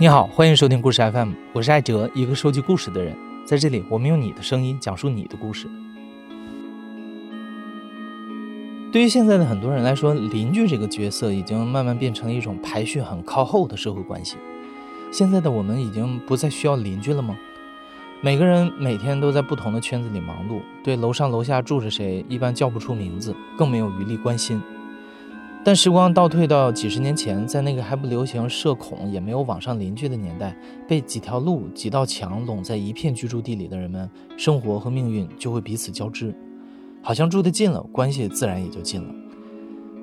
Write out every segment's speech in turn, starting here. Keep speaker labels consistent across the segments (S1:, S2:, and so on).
S1: 你好，欢迎收听故事 FM，我是艾哲，一个收集故事的人。在这里，我们用你的声音讲述你的故事。对于现在的很多人来说，邻居这个角色已经慢慢变成了一种排序很靠后的社会关系。现在的我们已经不再需要邻居了吗？每个人每天都在不同的圈子里忙碌，对楼上楼下住着谁一般叫不出名字，更没有余力关心。但时光倒退到几十年前，在那个还不流行社恐、也没有网上邻居的年代，被几条路、几道墙拢在一片居住地里的人们，生活和命运就会彼此交织，好像住得近了，关系自然也就近了。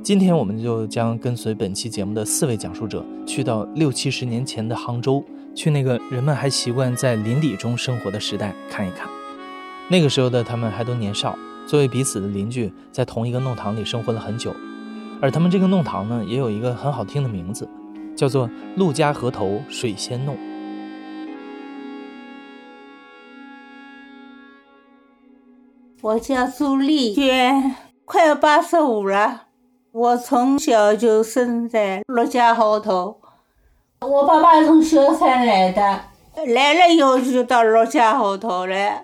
S1: 今天，我们就将跟随本期节目的四位讲述者，去到六七十年前的杭州，去那个人们还习惯在邻里中生活的时代看一看。那个时候的他们还都年少，作为彼此的邻居，在同一个弄堂里生活了很久。而他们这个弄堂呢，也有一个很好听的名字，叫做陆家河头水仙弄。
S2: 我叫朱丽娟，快要八十五了。我从小就生在陆家河头。我爸爸从萧山来的，来了以后就到陆家河头了。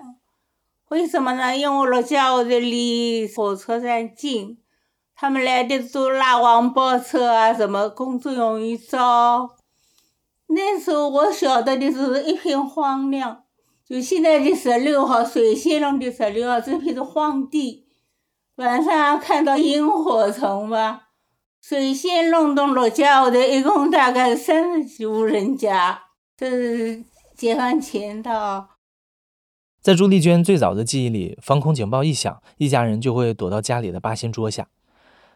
S2: 为什么呢？因为我陆家河离火车站近。他们来的都拉黄包车啊，什么工作容易找。那时候我晓得的是一片荒凉，就现在的十六号水仙弄的十六号这片是荒地。晚上看到萤火虫吧。水仙弄到陆家河头一共大概三十几户人家，这是解放前的。
S1: 在朱丽娟最早的记忆里，防空警报一响，一家人就会躲到家里的八仙桌下。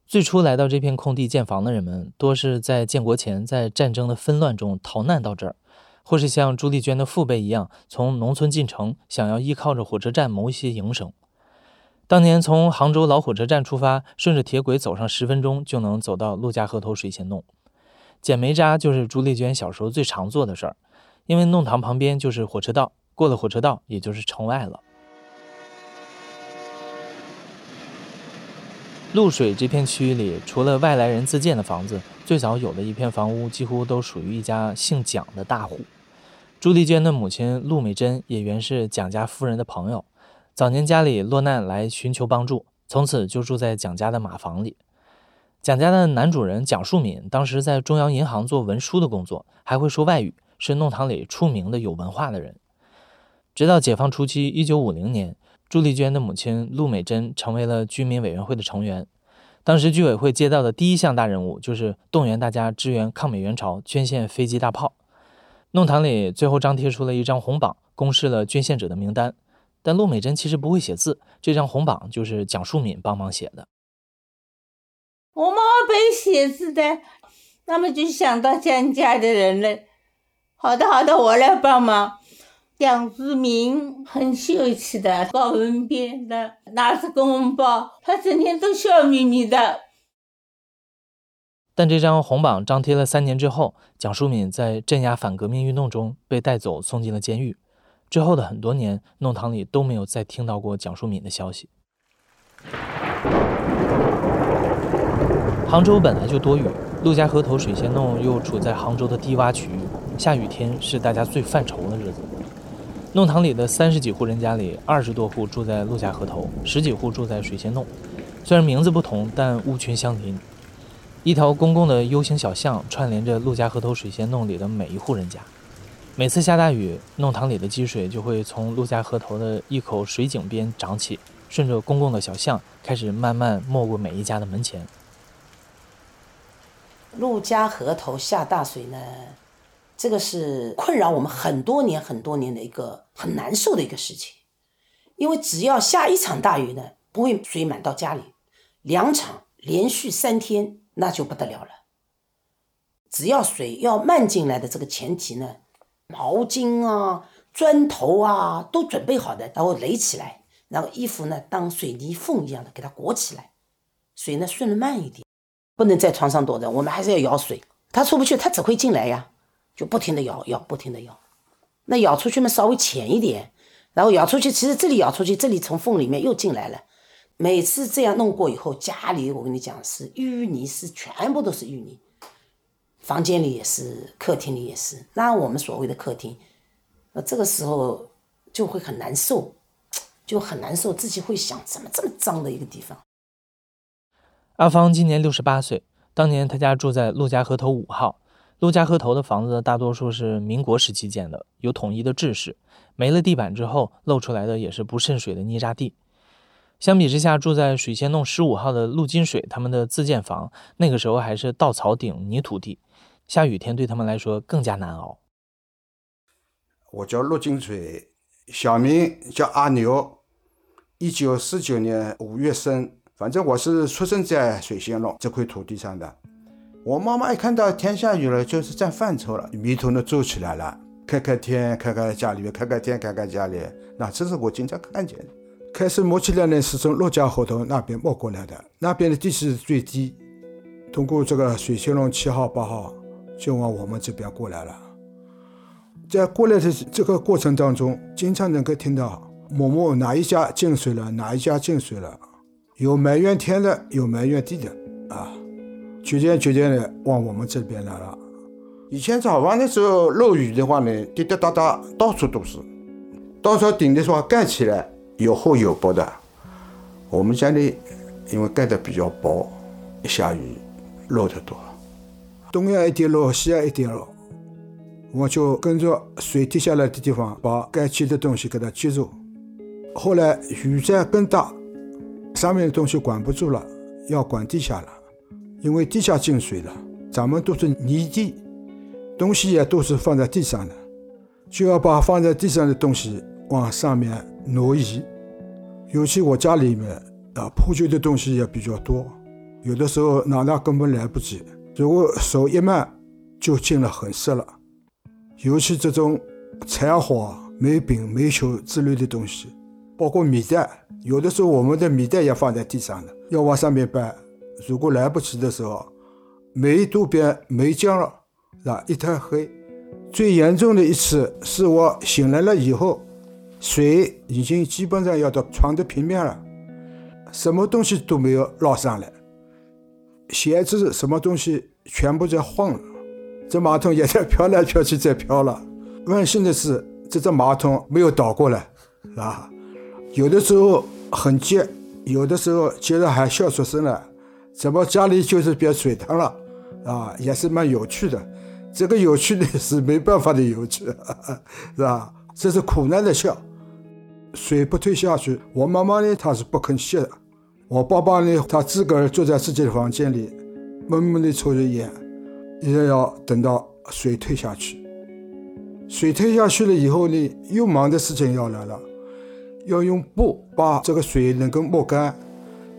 S1: 最初来到这片空地建房的人们，多是在建国前在战争的纷乱中逃难到这儿，或是像朱丽娟的父辈一样，从农村进城，想要依靠着火车站谋一些营生。当年从杭州老火车站出发，顺着铁轨走上十分钟就能走到陆家河头水仙弄。捡煤渣就是朱丽娟小时候最常做的事儿，因为弄堂旁边就是火车道，过了火车道也就是城外了。露水这片区域里，除了外来人自建的房子，最早有的一片房屋几乎都属于一家姓蒋的大户。朱丽娟的母亲陆美珍也原是蒋家夫人的朋友，早年家里落难来寻求帮助，从此就住在蒋家的马房里。蒋家的男主人蒋树敏当时在中央银行做文书的工作，还会说外语，是弄堂里出名的有文化的人。直到解放初期，一九五零年。朱丽娟的母亲陆美珍成为了居民委员会的成员。当时居委会接到的第一项大任务就是动员大家支援抗美援朝，捐献飞机大炮。弄堂里最后张贴出了一张红榜，公示了捐献者的名单。但陆美珍其实不会写字，这张红榜就是蒋树敏帮忙写的。
S2: 我妈妈不会写字的，那么就想到蒋家的人了。好的，好的，我来帮忙。蒋志明很秀气的，搞文编的，拿着公文包，他整天都笑眯眯的。
S1: 但这张红榜张贴了三年之后，蒋淑敏在镇压反革命运动中被带走，送进了监狱。之后的很多年，弄堂里都没有再听到过蒋淑敏的消息。杭州本来就多雨，陆家河头水仙弄又处在杭州的低洼区域，下雨天是大家最犯愁的日子。弄堂里的三十几户人家里，二十多户住在陆家河头，十几户住在水仙弄。虽然名字不同，但屋群相邻。一条公共的 U 型小巷串联着陆家河头水仙弄里的每一户人家。每次下大雨，弄堂里的积水就会从陆家河头的一口水井边涨起，顺着公共的小巷开始慢慢没过每一家的门前。
S3: 陆家河头下大水呢？这个是困扰我们很多年、很多年的一个很难受的一个事情，因为只要下一场大雨呢，不会水满到家里；两场连续三天，那就不得了了。只要水要漫进来的这个前提呢，毛巾啊、砖头啊都准备好的，然后垒起来，然后衣服呢当水泥缝一样的给它裹起来，水呢顺的慢一点，不能在床上躲着，我们还是要舀水，它出不去，它只会进来呀。就不停的舀舀，不停的舀，那舀出去嘛稍微浅一点，然后舀出去，其实这里舀出去，这里从缝里面又进来了。每次这样弄过以后，家里我跟你讲是淤泥，是全部都是淤泥。房间里也是，客厅里也是。那我们所谓的客厅，那这个时候就会很难受，就很难受，自己会想，怎么这么脏的一个地方？
S1: 阿芳今年六十八岁，当年他家住在陆家河头五号。陆家河头的房子大多数是民国时期建的，有统一的制式，没了地板之后，露出来的也是不渗水的泥渣地。相比之下，住在水仙弄十五号的陆金水他们的自建房，那个时候还是稻草顶泥土地。下雨天对他们来说更加难熬。
S4: 我叫陆金水，小名叫阿牛，一九四九年五月生。反正我是出生在水仙弄这块土地上的。我妈妈一看到天下雨了，就是在犯愁了，迷途的坐起来了，开开天，开开家里面，开开天，开开家里。那这是我经常看见的。开始摸起来呢，是从陆家河头那边摸过来的，那边的地势最低，通过这个水仙龙七号八号。就往我们这边过来了，在过来的这个过程当中，经常能够听到某某哪一家进水了，哪一家进水了，有埋怨天的，有埋怨地的，啊，逐渐逐渐的往我们这边来了。以前早晚的时候漏雨的话呢，滴滴答答到处都是，到时候顶的话盖起来有厚有薄的。我们家里因为盖的比较薄，一下雨漏得多。东阳一点漏，西阳一点漏，我就跟着水滴下来的地方，把该接的东西给它接住。后来雨再更大，上面的东西管不住了，要管地下了，因为地下进水了，咱们都是泥地，东西也都是放在地上的，就要把放在地上的东西往上面挪移。尤其我家里面啊，破旧的东西也比较多，有的时候拿拿根本来不及。如果手一慢，就进了很湿了。尤其这种柴火、煤饼、煤球之类的东西，包括米袋，有的时候我们的米袋也放在地上的，要往上面搬。如果来不及的时候，煤都变煤浆了，是吧？一滩黑。最严重的一次是我醒来了以后，水已经基本上要到床的平面了，什么东西都没有捞上来。鞋子什么东西全部在晃了，这马桶也在飘来飘去，在飘了。万幸的是，这只马桶没有倒过来，啊，有的时候很急，有的时候接着还笑出声来，怎么家里就是变水塘了？啊，也是蛮有趣的。这个有趣的是没办法的有趣，是吧？这是苦难的笑。水不退下去，我妈妈呢，她是不肯歇的。我爸爸呢，他自个儿坐在自己的房间里，闷闷地抽着烟，一定要等到水退下去。水退下去了以后呢，又忙的事情要来了，要用布把这个水能够抹干。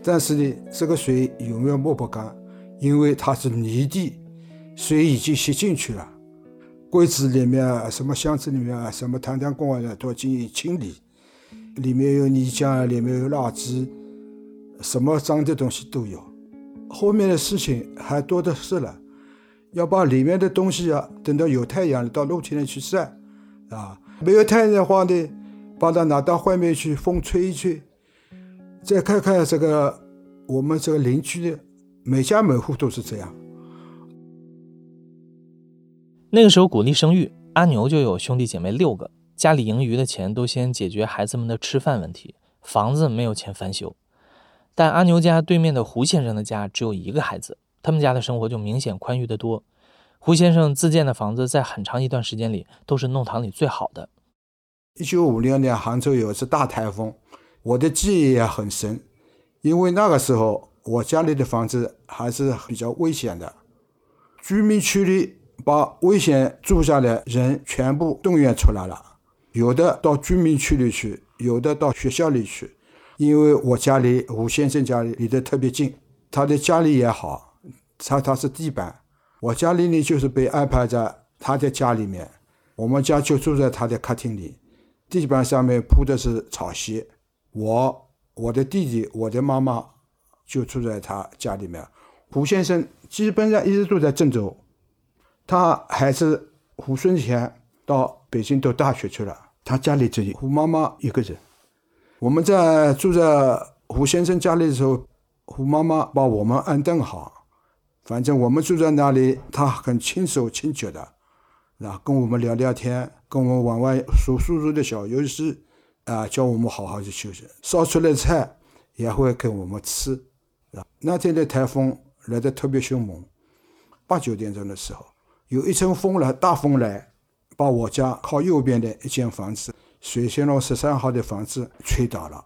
S4: 但是呢，这个水永远抹不干？因为它是泥地，水已经吸进去了。柜子里面、什么箱子里面、什么坛坛罐罐的都进行清理，里面有泥浆，里面有垃圾。什么脏的东西都有，后面的事情还多的是了，要把里面的东西啊，等到有太阳到露天里去晒，啊，没有太阳的话呢，把它拿到外面去风吹一吹，再看看这个我们这个邻居的每家每户都是这样。
S1: 那个时候鼓励生育，阿牛就有兄弟姐妹六个，家里盈余的钱都先解决孩子们的吃饭问题，房子没有钱翻修。但阿牛家对面的胡先生的家只有一个孩子，他们家的生活就明显宽裕得多。胡先生自建的房子在很长一段时间里都是弄堂里最好的。
S4: 一九五六年杭州有一次大台风，我的记忆也很深，因为那个时候我家里的房子还是比较危险的，居民区里把危险住下的人全部动员出来了，有的到居民区里去，有的到学校里去。因为我家里吴先生家里离得特别近，他的家里也好，他他是地板，我家里呢就是被安排在他的家里面，我们家就住在他的客厅里，地板上面铺的是草席，我我的弟弟我的妈妈就住在他家里面。胡先生基本上一直住在郑州，他还是胡顺前到北京读大学去了，他家里只有胡妈妈一个人。我们在住在胡先生家里的时候，胡妈妈把我们安顿好，反正我们住在那里，他很轻手轻脚的，然后跟我们聊聊天，跟我们玩玩数数数的小游戏，啊，叫我们好好去休息。烧出来菜也会给我们吃。那天的台风来的特别凶猛，八九点钟的时候，有一阵风来，大风来，把我家靠右边的一间房子，水仙路十三号的房子吹倒了。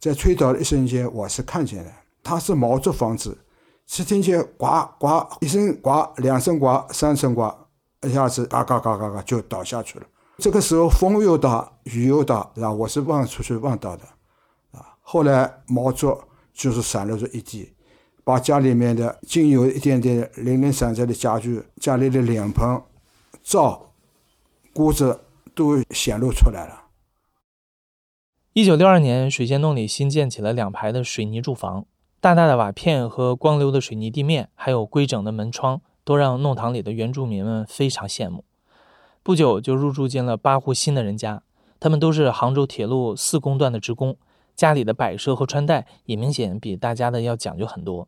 S4: 在吹倒的一瞬间，我是看见了，它是毛竹房子。只听见呱呱一声呱，两声呱，三声呱，一下子嘎嘎嘎嘎嘎就倒下去了。这个时候风又大，雨又大，然后我是望出去望到的，啊，后来毛竹就是散落着一地，把家里面的仅有一点点零零散散的家具、家里的脸盆、灶、锅子都显露出来了。
S1: 一九六二年，水仙洞里新建起了两排的水泥住房。大大的瓦片和光溜的水泥地面，还有规整的门窗，都让弄堂里的原住民们非常羡慕。不久就入住进了八户新的人家，他们都是杭州铁路四工段的职工，家里的摆设和穿戴也明显比大家的要讲究很多。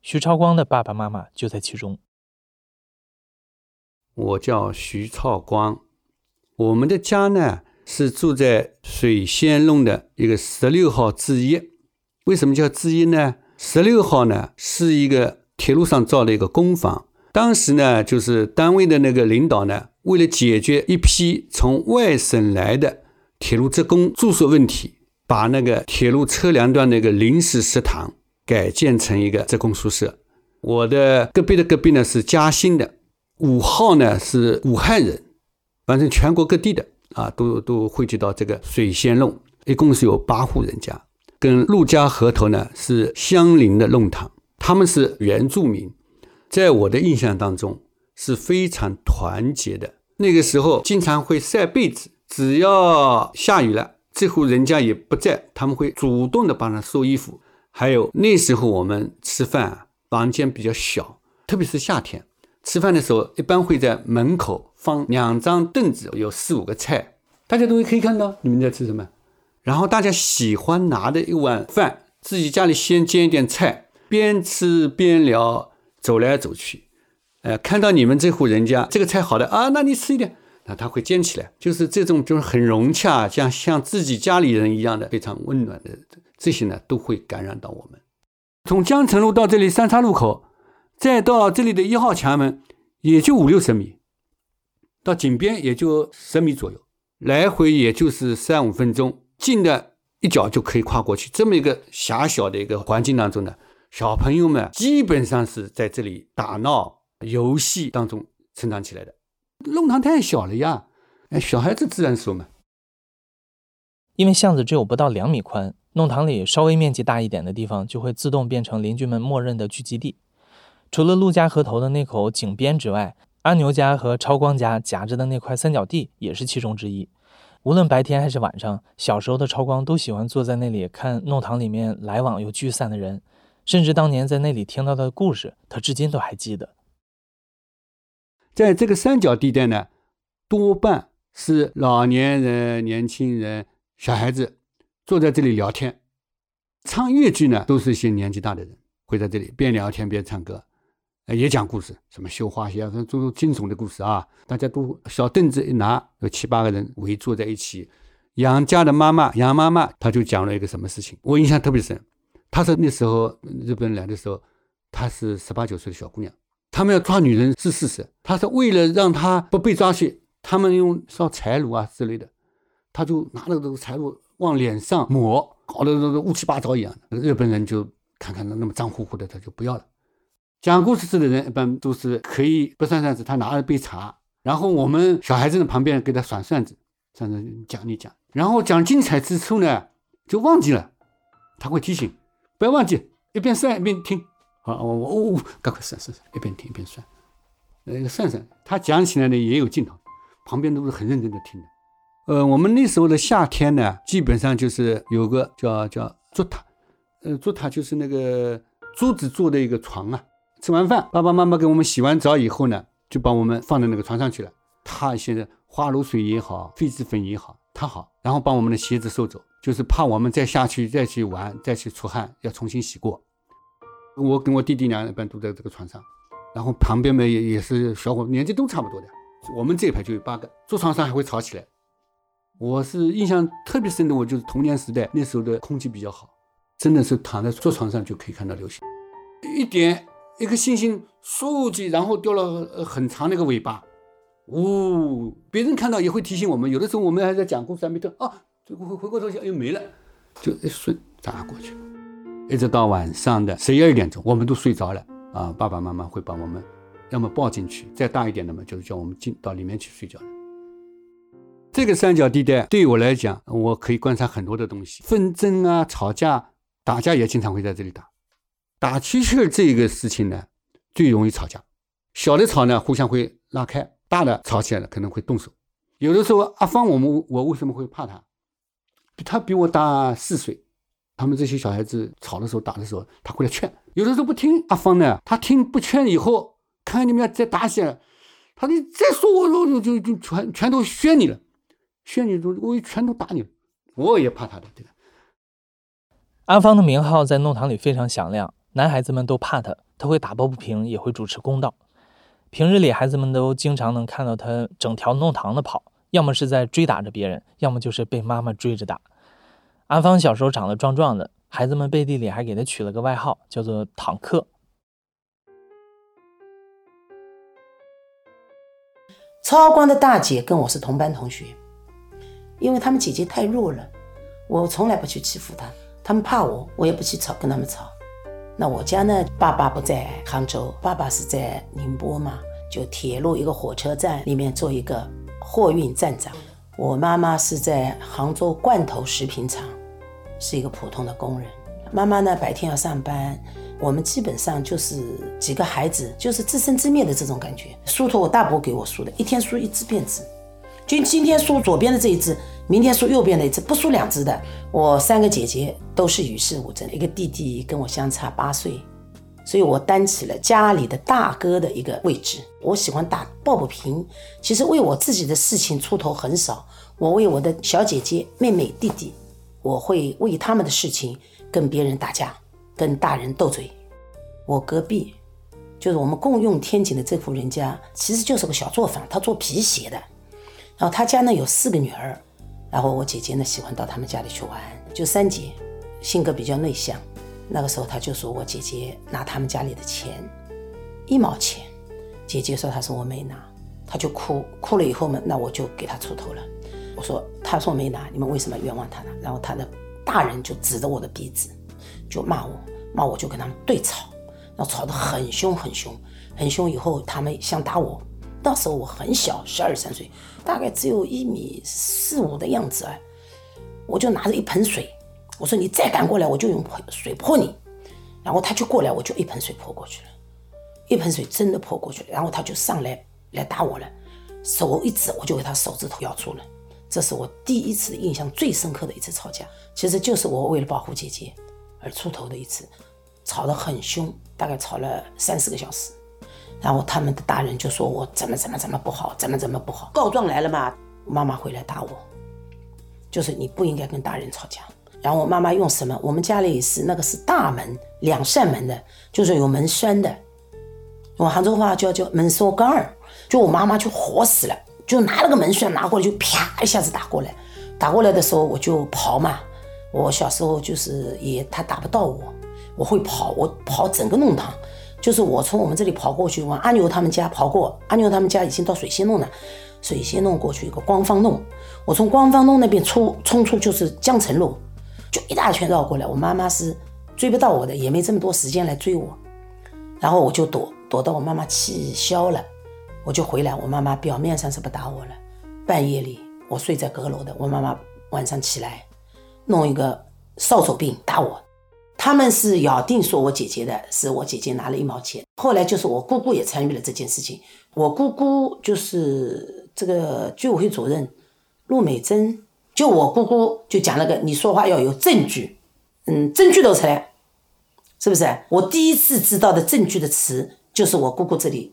S1: 徐超光的爸爸妈妈就在其中。
S5: 我叫徐超光，我们的家呢是住在水仙弄的一个十六号之一。为什么叫之一呢？十六号呢，是一个铁路上造的一个工坊。当时呢，就是单位的那个领导呢，为了解决一批从外省来的铁路职工住宿问题，把那个铁路车辆段那个临时食堂改建成一个职工宿舍。我的隔壁的隔壁呢是嘉兴的，五号呢是武汉人，反正全国各地的啊，都都汇集到这个水仙弄，一共是有八户人家。跟陆家河头呢是相邻的弄堂，他们是原住民，在我的印象当中是非常团结的。那个时候经常会晒被子，只要下雨了，这户人家也不在，他们会主动的帮他收衣服。还有那时候我们吃饭，房间比较小，特别是夏天吃饭的时候，一般会在门口放两张凳子，有四五个菜，大家都可以看到你们在吃什么。然后大家喜欢拿着一碗饭，自己家里先煎一点菜，边吃边聊，走来走去。呃，看到你们这户人家这个菜好的啊，那你吃一点，那他会煎起来，就是这种就是很融洽，像像自己家里人一样的非常温暖的这些呢，都会感染到我们。从江城路到这里三岔路口，再到这里的一号墙门，也就五六十米，到井边也就十米左右，来回也就是三五分钟。近的一脚就可以跨过去，这么一个狭小的一个环境当中呢，小朋友们基本上是在这里打闹、游戏当中成长起来的。弄堂太小了呀，哎，小孩子自然熟嘛。
S1: 因为巷子只有不到两米宽，弄堂里稍微面积大一点的地方就会自动变成邻居们默认的聚集地。除了陆家河头的那口井边之外，阿牛家和超光家夹着的那块三角地也是其中之一。无论白天还是晚上，小时候的超光都喜欢坐在那里看弄堂里面来往又聚散的人，甚至当年在那里听到的故事，他至今都还记得。
S5: 在这个三角地带呢，多半是老年人、年轻人、小孩子坐在这里聊天，唱越剧呢，都是一些年纪大的人会在这里边聊天边唱歌。也讲故事，什么绣花鞋啊，这都惊悚的故事啊！大家都小凳子一拿，有七八个人围坐在一起。杨家的妈妈杨妈妈，她就讲了一个什么事情，我印象特别深。她说那时候日本人来的时候，她是十八九岁的小姑娘，他们要抓女人是事实。他说为了让她不被抓去，他们用烧柴炉啊之类的，他就拿了这个柴炉往脸上抹，搞得这个乌七八糟一样的。日本人就看看那那么脏乎乎的，他就不要了。讲故事的人一般都是可以不算算子，他拿了杯茶，然后我们小孩子的旁边给他算算子，算算讲一讲，然后讲精彩之处呢就忘记了，他会提醒，不要忘记，一边算一边听，好，我我哦，赶快算算算，一边听一边算，那个算算，他讲起来呢也有劲头，旁边都是很认真的听的。呃，我们那时候的夏天呢，基本上就是有个叫叫竹榻，呃，竹榻就是那个竹子做的一个床啊。吃完饭，爸爸妈妈给我们洗完澡以后呢，就把我们放在那个床上去了。他现在花露水也好，痱子粉也好，他好，然后把我们的鞋子收走，就是怕我们再下去再去玩，再去出汗，要重新洗过。我跟我弟弟俩一般都在这个床上，然后旁边嘛也也是小伙，年纪都差不多的。我们这一排就有八个，坐床上还会吵起来。我是印象特别深的，我就是童年时代那时候的空气比较好，真的是躺在坐床上就可以看到流星，一点一个星星竖起，然后掉了很长的一个尾巴，呜，别人看到也会提醒我们。有的时候我们还在讲故事还没听啊，回回回过头想，又没了，就一瞬眨过去，一直到晚上的十一二点钟，我们都睡着了啊，爸爸妈妈会把我们。要么抱进去，再大一点的嘛，就是叫我们进到里面去睡觉了。这个三角地带对我来讲，我可以观察很多的东西，纷争啊、吵架、打架也经常会在这里打。打蛐蛐这个事情呢，最容易吵架。小的吵呢，互相会拉开；大的吵起来了，可能会动手。有的时候，阿芳，我们我为什么会怕他？他比我大四岁，他们这些小孩子吵的时候、打的时候，他会来劝。有的时候不听阿芳呢，他听不劝以后。看你们要再打起来，他你再说我，我就就全全都削你了，削你都我全都打你了，我也怕他的，对吧？
S1: 阿芳的名号在弄堂里非常响亮，男孩子们都怕他，他会打抱不平，也会主持公道。平日里，孩子们都经常能看到他整条弄堂的跑，要么是在追打着别人，要么就是被妈妈追着打。阿芳小时候长得壮壮的，孩子们背地里还给他取了个外号，叫做“坦克”。
S3: 超光的大姐跟我是同班同学，因为他们姐姐太弱了，我从来不去欺负她，他们怕我，我也不去吵跟他们吵。那我家呢，爸爸不在杭州，爸爸是在宁波嘛，就铁路一个火车站里面做一个货运站长。我妈妈是在杭州罐头食品厂，是一个普通的工人。妈妈呢，白天要上班。我们基本上就是几个孩子，就是自生自灭的这种感觉。梳头我大伯给我梳的，一天梳一只辫子，就今天梳左边的这一只，明天梳右边的一只，不梳两只的。我三个姐姐都是与世无争，一个弟弟跟我相差八岁，所以我担起了家里的大哥的一个位置。我喜欢打抱不平，其实为我自己的事情出头很少，我为我的小姐姐、妹妹、弟弟，我会为他们的事情跟别人打架。跟大人斗嘴，我隔壁就是我们共用天井的这户人家，其实就是个小作坊，他做皮鞋的。然后他家呢有四个女儿，然后我姐姐呢喜欢到他们家里去玩。就三姐性格比较内向，那个时候他就说我姐姐拿他们家里的钱一毛钱，姐姐说她说我没拿，他就哭，哭了以后嘛，那我就给他出头了。我说他说没拿，你们为什么冤枉他呢？然后他的大人就指着我的鼻子。就骂我，骂我就跟他们对吵，然后吵得很凶很凶很凶。以后他们想打我，那时候我很小，十二三岁，大概只有一米四五的样子啊。我就拿着一盆水，我说你再敢过来，我就用水泼你。然后他就过来，我就一盆水泼过去了，一盆水真的泼过去了。然后他就上来来打我了，手一指，我就给他手指头咬住了。这是我第一次印象最深刻的一次吵架，其实就是我为了保护姐姐。而出头的一次，吵得很凶，大概吵了三四个小时，然后他们的大人就说我怎么怎么怎么不好，怎么怎么不好，告状来了嘛，妈妈回来打我，就是你不应该跟大人吵架。然后我妈妈用什么？我们家里是那个是大门，两扇门的，就是有门栓的，用杭州话叫叫门锁杆儿。就我妈妈就火死了，就拿了个门栓拿过来，就啪一下子打过来，打过来的时候我就跑嘛。我小时候就是也他打不到我，我会跑，我跑整个弄堂，就是我从我们这里跑过去，往阿牛他们家跑过，阿牛他们家已经到水仙弄了，水仙弄过去一个光芳弄，我从光芳弄那边出冲出就是江城路，就一大圈绕过来，我妈妈是追不到我的，也没这么多时间来追我，然后我就躲躲到我妈妈气消了，我就回来，我妈妈表面上是不打我了，半夜里我睡在阁楼的，我妈妈晚上起来。弄一个扫帚柄打我，他们是咬定说我姐姐的，是我姐姐拿了一毛钱。后来就是我姑姑也参与了这件事情，我姑姑就是这个居委会主任陆美珍，就我姑姑就讲了个，你说话要有证据，嗯，证据都出来，是不是？我第一次知道的证据的词就是我姑姑这里，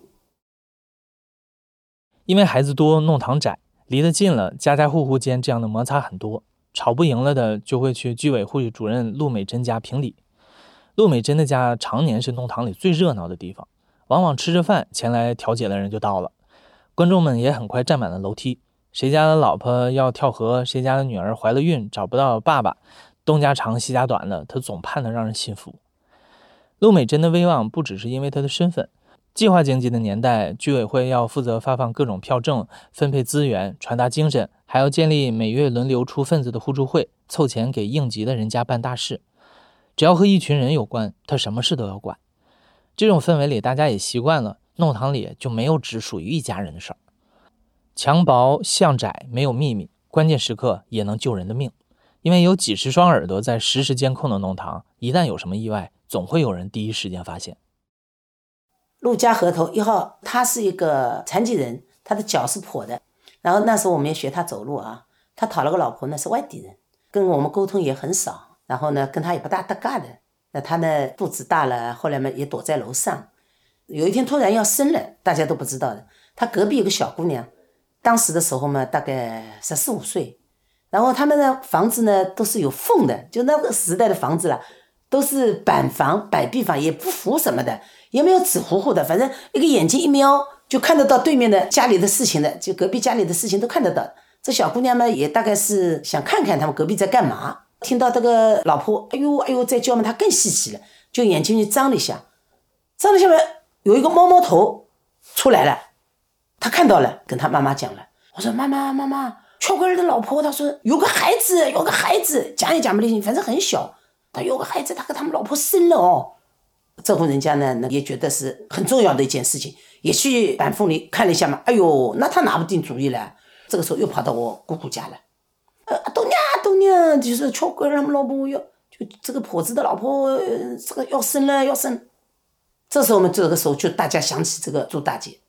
S1: 因为孩子多，弄堂窄，离得近了，家家户户间这样的摩擦很多。吵不赢了的，就会去居委会主任陆美珍家评理。陆美珍的家常年是弄堂里最热闹的地方，往往吃着饭前来调解的人就到了，观众们也很快站满了楼梯。谁家的老婆要跳河，谁家的女儿怀了孕找不到爸爸，东家长西家短的，他总盼得让人信服。陆美珍的威望不只是因为她的身份。计划经济的年代，居委会要负责发放各种票证、分配资源、传达精神，还要建立每月轮流出份子的互助会，凑钱给应急的人家办大事。只要和一群人有关，他什么事都要管。这种氛围里，大家也习惯了，弄堂里就没有只属于一家人的事儿。墙薄巷窄，没有秘密，关键时刻也能救人的命。因为有几十双耳朵在实时监控的弄堂，一旦有什么意外，总会有人第一时间发现。
S3: 陆家河头一号，他是一个残疾人，他的脚是跛的。然后那时候我们也学他走路啊。他讨了个老婆呢，是外地人，跟我们沟通也很少。然后呢，跟他也不大搭嘎的。那他呢，肚子大了，后来嘛也躲在楼上。有一天突然要生了，大家都不知道的。他隔壁有个小姑娘，当时的时候嘛，大概十四五岁。然后他们的房子呢都是有缝的，就那个时代的房子了，都是板房、板壁房，也不糊什么的。也没有纸糊糊的，反正一个眼睛一瞄就看得到对面的家里的事情的，就隔壁家里的事情都看得到。这小姑娘呢，也大概是想看看他们隔壁在干嘛。听到这个老婆哎呦哎呦在叫嘛，她更稀奇了，就眼睛就张了一下，张了下面有一个猫猫头出来了，他看到了，跟他妈妈讲了。我说妈妈妈妈，缺官儿的老婆，她说有个孩子，有个孩子，讲也讲不灵，反正很小，他有个孩子，他跟他们老婆生了哦。这户人家呢，那也觉得是很重要的一件事情，也去板缝里看了一下嘛。哎呦，那他拿不定主意了。这个时候又跑到我姑姑家了。呃，多娘多娘，就是乔贵儿他们老婆要，就这个婆子的老婆，这个要生了要生。这时候我们这个时候就大家想起这个朱大姐，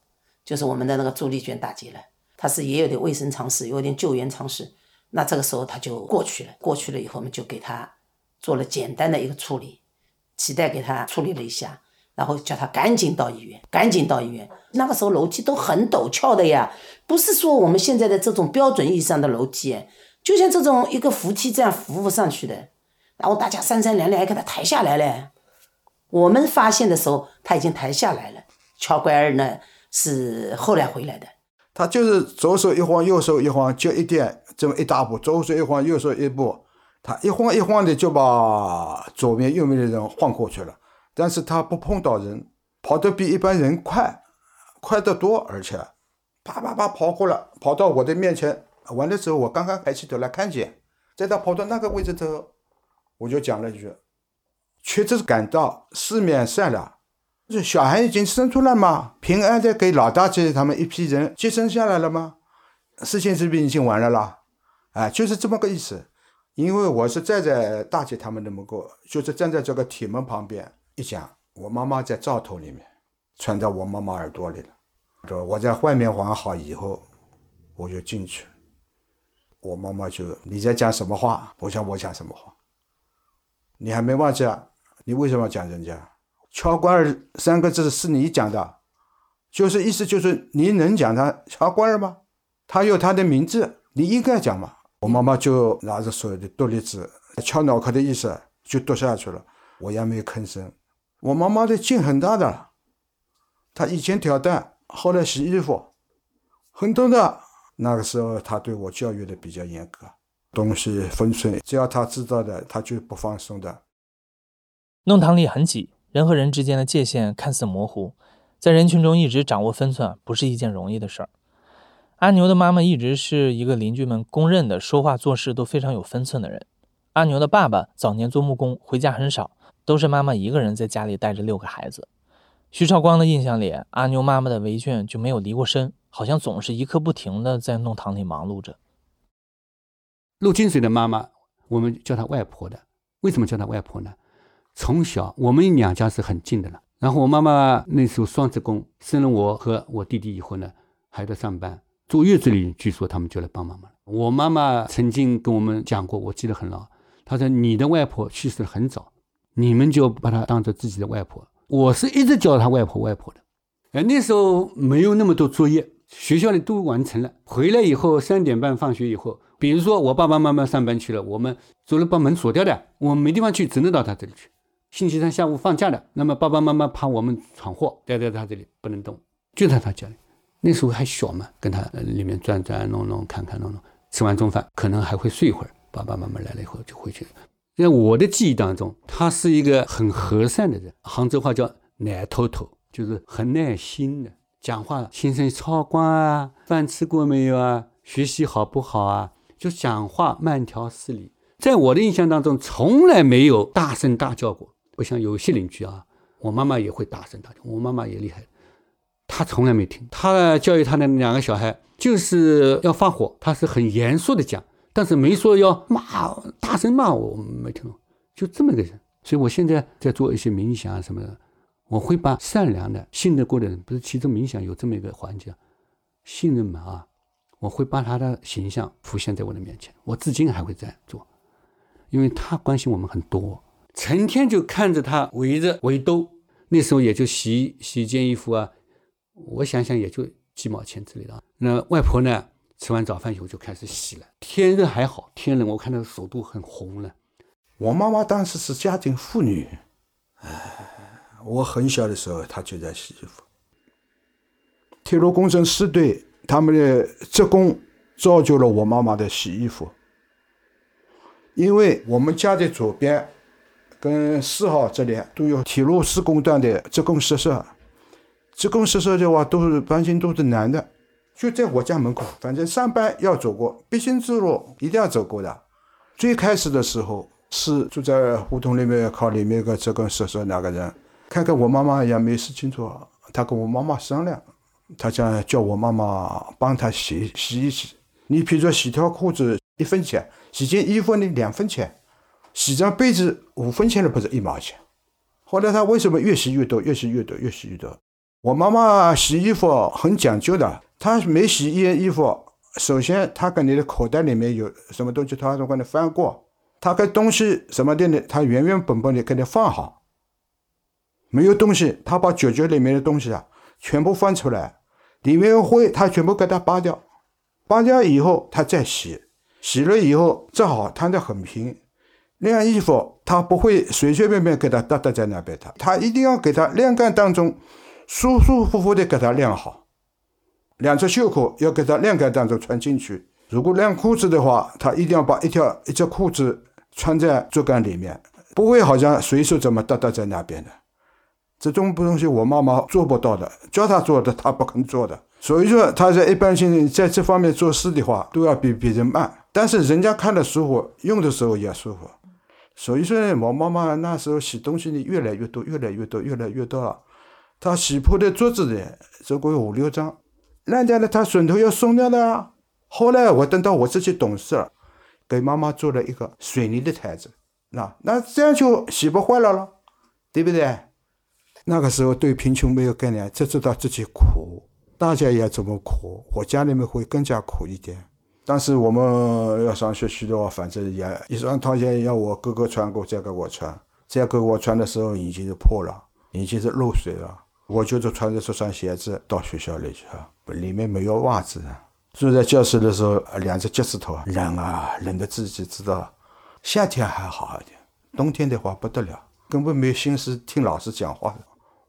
S3: 就是我们的那个朱丽娟大姐了。她是也有点卫生常识，有点救援常识。那这个时候她就过去了，过去了以后，我们就给她做了简单的一个处理。脐带给他处理了一下，然后叫他赶紧到医院，赶紧到医院。那个时候楼梯都很陡峭的呀，不是说我们现在的这种标准意义上的楼梯，就像这种一个扶梯这样扶不上去的。然后大家三三两两还给他抬下来了。我们发现的时候他已经抬下来了。乔乖儿呢是后来回来的，
S4: 他就是左手一晃，右手一晃，就一点这么一大步，左手一晃，右手一步。他一晃一晃的就把左面右面的人晃过去了，但是他不碰到人，跑得比一般人快，快得多，而且啪啪啪跑过了，跑到我的面前，完了之后我刚刚抬起头来看见，在他跑到那个位置之后，我就讲了一句：“确实感到四面善良，这小孩已经生出来吗？平安的给老大姐他们一批人接生下来了吗？事情是不是已经完了啦？哎，就是这么个意思。”因为我是站在大姐他们的门口，就是站在这个铁门旁边一讲，我妈妈在灶头里面，传到我妈妈耳朵里了。说我在外面玩好以后，我就进去，我妈妈就你在讲什么话？我想我讲什么话？你还没忘记啊？你为什么要讲人家？敲官儿三个字是你讲的，就是意思就是你能讲他敲官儿吗？他有他的名字，你应该讲嘛。我妈妈就拿着所有的毒立子，敲脑壳的意思就剁下去了。我也没吭声。我妈妈的劲很大的，她以前挑担，后来洗衣服，很多的。那个时候她对我教育的比较严格，东西分寸，只要她知道的，她就不放松的。
S1: 弄堂里很挤，人和人之间的界限看似模糊，在人群中一直掌握分寸，不是一件容易的事儿。阿牛的妈妈一直是一个邻居们公认的说话做事都非常有分寸的人。阿牛的爸爸早年做木工，回家很少，都是妈妈一个人在家里带着六个孩子。徐少光的印象里，阿牛妈妈的围裙就没有离过身，好像总是一刻不停的在弄堂里忙碌着。
S5: 陆金水的妈妈，我们叫她外婆的。为什么叫她外婆呢？从小我们两家是很近的了。然后我妈妈那时候双职工，生了我和我弟弟以后呢，还在上班。坐月子里，据说他们就来帮妈妈了。我妈妈曾经跟我们讲过，我记得很牢。她说：“你的外婆去世的很早，你们就把她当做自己的外婆。”我是一直叫她外婆外婆的。哎，那时候没有那么多作业，学校里都完成了。回来以后三点半放学以后，比如说我爸爸妈妈上班去了，我们走了把门锁掉的，我们没地方去，只能到他这里去。星期三下午放假的，那么爸爸妈妈怕我们闯祸，待在他这里不能动，就在他家里。那时候还小嘛，跟他里面转转弄弄，看看弄弄。吃完中饭可能还会睡一会儿，爸爸妈妈来了以后就回去。在我的记忆当中，他是一个很和善的人，杭州话叫“奶头头”，就是很耐心的。讲话，先生超光啊，饭吃过没有啊？学习好不好啊？就讲话慢条斯理。在我的印象当中，从来没有大声大叫过，不像有些邻居啊，我妈妈也会大声大叫，我妈妈也厉害，她从来没听。她教育她的两个小孩，就是要发火，他是很严肃的讲，但是没说要骂，大声骂我，我没听懂，就这么一个人。所以我现在在做一些冥想啊什么的。我会把善良的、信得过的人，不是其中冥想有这么一个环节，信任嘛啊，我会把他的形象浮现在我的面前，我至今还会这样做，因为他关心我们很多，成天就看着他围着围兜，那时候也就洗洗一件衣服啊，我想想也就几毛钱之类的。那外婆呢，吃完早饭以后就开始洗了，天热还好，天冷我看到手都很红了。
S4: 我妈妈当时是家庭妇女，唉。我很小的时候，她就在洗衣服。铁路工程师队他们的职工造就了我妈妈的洗衣服。因为我们家的左边跟四号这里都有铁路施工段的职工宿舍，职工宿舍的话都是搬迁都是男的，就在我家门口，反正上班要走过必经之路，一定要走过的。最开始的时候是住在胡同里面靠里面个职工宿舍那个人。看看我妈妈也没事情做，他跟我妈妈商量，他想叫我妈妈帮他洗洗一洗。你比如说洗条裤子一分钱，洗件衣服呢两分钱，洗张被子五分钱都不是一毛钱。后来他为什么越洗越多，越洗越多，越洗越多？我妈妈洗衣服很讲究的，她每洗一件衣服，首先她跟你的口袋里面有什么东西，她都给你翻过，她跟东西什么的呢，她原原本本的给你放好。没有东西，她把脚脚里面的东西啊全部翻出来，里面灰，她全部给它扒掉，扒掉以后她再洗，洗了以后正好摊得很平。晾衣服他不会随随便便给它搭搭在那边的，他一定要给它晾干当中舒舒服服的给它晾好。两只袖口要给它晾干当中穿进去。如果晾裤子的话，他一定要把一条一只裤子穿在竹竿里面，不会好像随手这么搭搭在那边的。这种东西我妈妈做不到的，叫她做的她不肯做的，所以说她在一般性在这方面做事的话都要比别人慢，但是人家看的舒服，用的时候也舒服。所以说我妈妈那时候洗东西呢越来越多，越来越多，越来越多了。她洗破的桌子呢，总共有五六张，烂掉了她枕头要松掉的。后来我等到我自己懂事了，给妈妈做了一个水泥的台子，那那这样就洗不坏了了，对不对？那个时候对贫穷没有概念，只知道自己苦，大家也这么苦，我家里面会更加苦一点。当时我们要上学去的话，反正也一双拖鞋要我哥哥穿过再给我穿，再给我穿的时候已经是破了，已经是漏水了。我就是穿着这双鞋子到学校里去啊，里面没有袜子。住在教室的时候，两只脚趾头冷啊，冷的自己知道。夏天还好一点，冬天的话不得了，根本没有心思听老师讲话。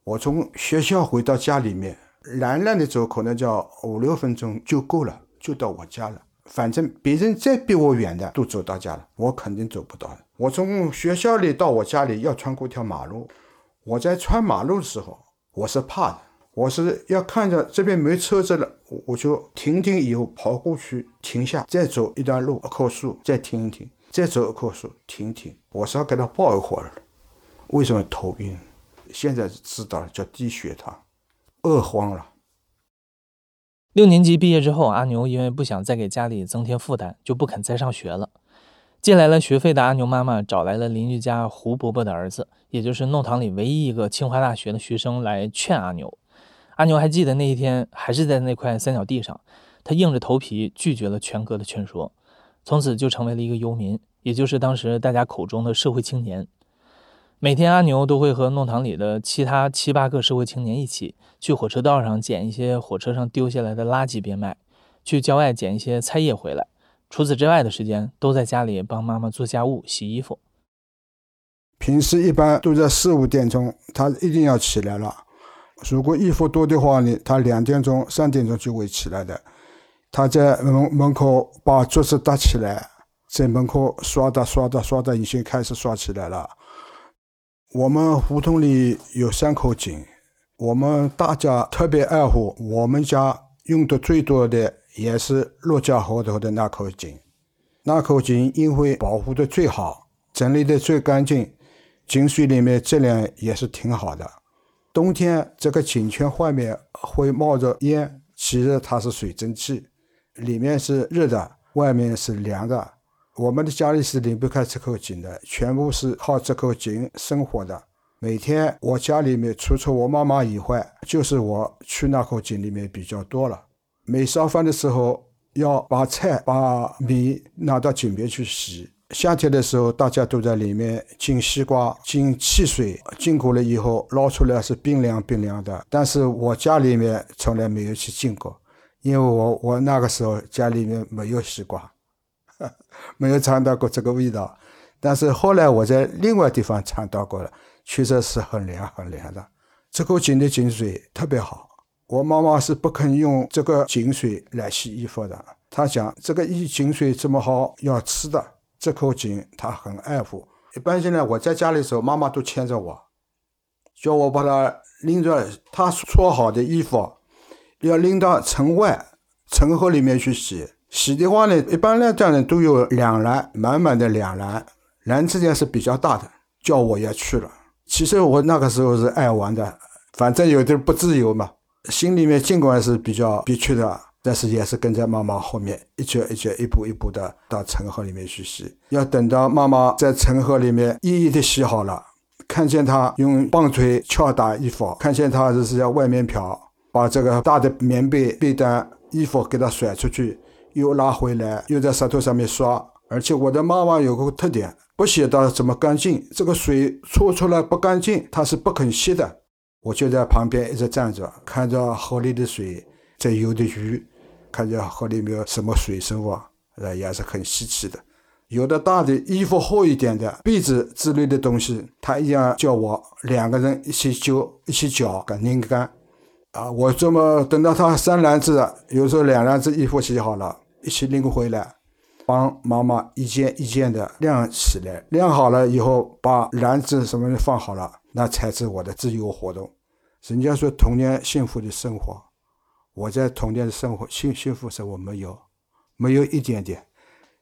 S4: 我从学校回到家里面，懒懒的走，可能叫五六分钟就够了，就到我家了。反正别人再比我远的都走到家了，我肯定走不到的。我从学校里到我家里要穿过条马路，我在穿马路的时候，我是怕的，我是要看着这边没车子了，我就停停，以后跑过去停下，再走一段路，一棵树，再停一停，再走一棵树，停停，我是要给他抱一会儿为什么头晕？现在知道了，叫低血糖，饿慌了。
S1: 六年级毕业之后，阿牛因为不想再给家里增添负担，就不肯再上学了。借来了学费的阿牛妈妈找来了邻居家胡伯伯的儿子，也就是弄堂里唯一一个清华大学的学生来劝阿牛。阿牛还记得那一天，还是在那块三角地上，他硬着头皮拒绝了全哥的劝说，从此就成为了一个游民，也就是当时大家口中的社会青年。每天，阿牛都会和弄堂里的其他七八个社会青年一起去火车道上捡一些火车上丢下来的垃圾变卖，去郊外捡一些菜叶回来。除此之外的时间，都在家里帮妈妈做家务、洗衣服。
S4: 平时一般都在四五点钟，他一定要起来了。如果衣服多的话呢，他两点钟、三点钟就会起来的。他在门门口把桌子搭起来，在门口刷的刷的刷的，已经开始刷起来了。我们胡同里有三口井，我们大家特别爱护。我们家用的最多的也是陆家河头的那口井，那口井因为保护的最好，整理的最干净。井水里面质量也是挺好的。冬天这个井圈外面会冒着烟，其实它是水蒸气，里面是热的，外面是凉的。我们的家里是离不开这口井的，全部是靠这口井生活的。每天我家里面除除我妈妈以外，就是我去那口井里面比较多了。每烧饭的时候要把菜把米拿到井边去洗。夏天的时候，大家都在里面浸西瓜、浸汽水，浸过了以后捞出来是冰凉冰凉的。但是我家里面从来没有去浸过，因为我我那个时候家里面没有西瓜，没有尝到过这个味道。但是后来我在另外地方尝到过了，确实是很凉很凉的。这口井的井水特别好，我妈妈是不肯用这个井水来洗衣服的。她讲这个一井水这么好，要吃的。这口井她很爱护。一般性呢，我在家里的时候，妈妈都牵着我，叫我把它拎着她搓好的衣服，要拎到城外城河里面去洗。洗的话呢，一般来讲呢，都有两篮，满满的两篮，篮子呢是比较大的，叫我也去了。其实我那个时候是爱玩的，反正有点不自由嘛，心里面尽管是比较憋屈的。但是也是跟在妈妈后面，一脚一脚、一步一步的到城河里面去洗。要等到妈妈在城河里面一一的洗好了，看见她用棒槌敲打衣服，看见她就是在外面漂，把这个大的棉被、被单、衣服给她甩出去，又拉回来，又在石头上面刷。而且我的妈妈有个特点，不洗到怎么干净，这个水搓出来不干净，她是不肯洗的。我就在旁边一直站着，看着河里的水在游的鱼。看见河里面有什么水生物，呃，也是很稀奇的。有的大的衣服厚一点的被子之类的东西，他一样叫我两个人一起揪，一起搅，给拧干。啊，我这么等到他三篮子，有时候两篮子衣服洗好了，一起拎回来，帮妈妈一件一件的晾起来。晾好了以后，把篮子什么的放好了，那才是我的自由活动。人家说童年幸福的生活。我在童年的生活幸幸福生活没有，没有一点点。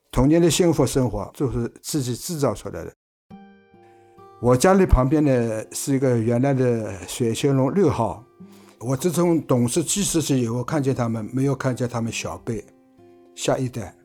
S4: 童年的幸福生活就是自己制造出来的。我家里旁边呢是一个原来的水仙路六号。我自从懂事记事起以后，看见他们没有看见他们小辈，下一代。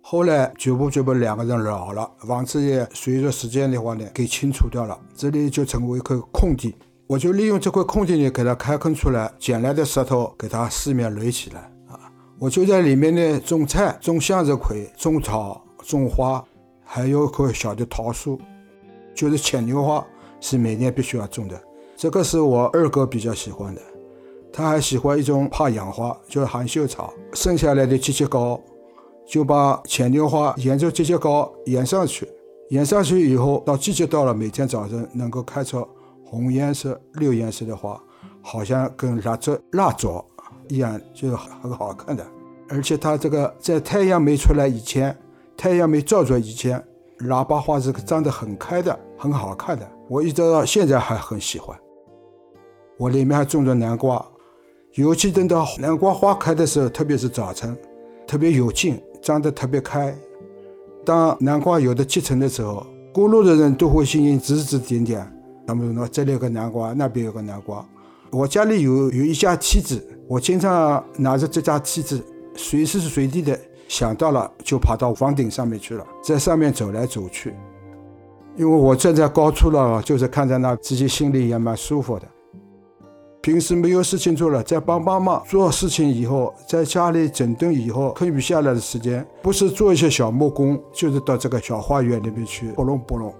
S4: 后来逐步逐步两个人老了，房子也随着时间的话呢给清除掉了，这里就成为一块空地。我就利用这块空地呢，给它开垦出来，捡来的石头给它四面垒起来啊！我就在里面呢种菜，种向日葵，种草，种花，还有棵小的桃树，就是牵牛花，是每年必须要种的。这个是我二哥比较喜欢的，他还喜欢一种怕氧化，叫含羞草。剩下来的节节高，就把牵牛花沿着秸秸秆沿上去，沿上去以后，到季节到了，每天早晨能够开出。红颜色、绿颜色的花，好像跟蜡烛、蜡烛一样，就是很好看的。而且它这个在太阳没出来以前，太阳没照着以前，喇叭花是张得很开的，很好看的。我一直到现在还很喜欢。我里面还种着南瓜，尤其等到南瓜花开的时候，特别是早晨，特别有劲，长得特别开。当南瓜有的结成的时候，过路的人都会心里指指点点。他们说：“这里有个南瓜，那边有个南瓜。”我家里有有一架梯子，我经常拿着这架梯子，随时随地的想到了就爬到房顶上面去了，在上面走来走去。因为我站在高处了，就是看在那，自己心里也蛮舒服的。平时没有事情做了，在帮妈妈做事情以后，在家里整顿以后，空余下来的时间，不是做一些小木工，就是到这个小花园里面去拨弄拨弄，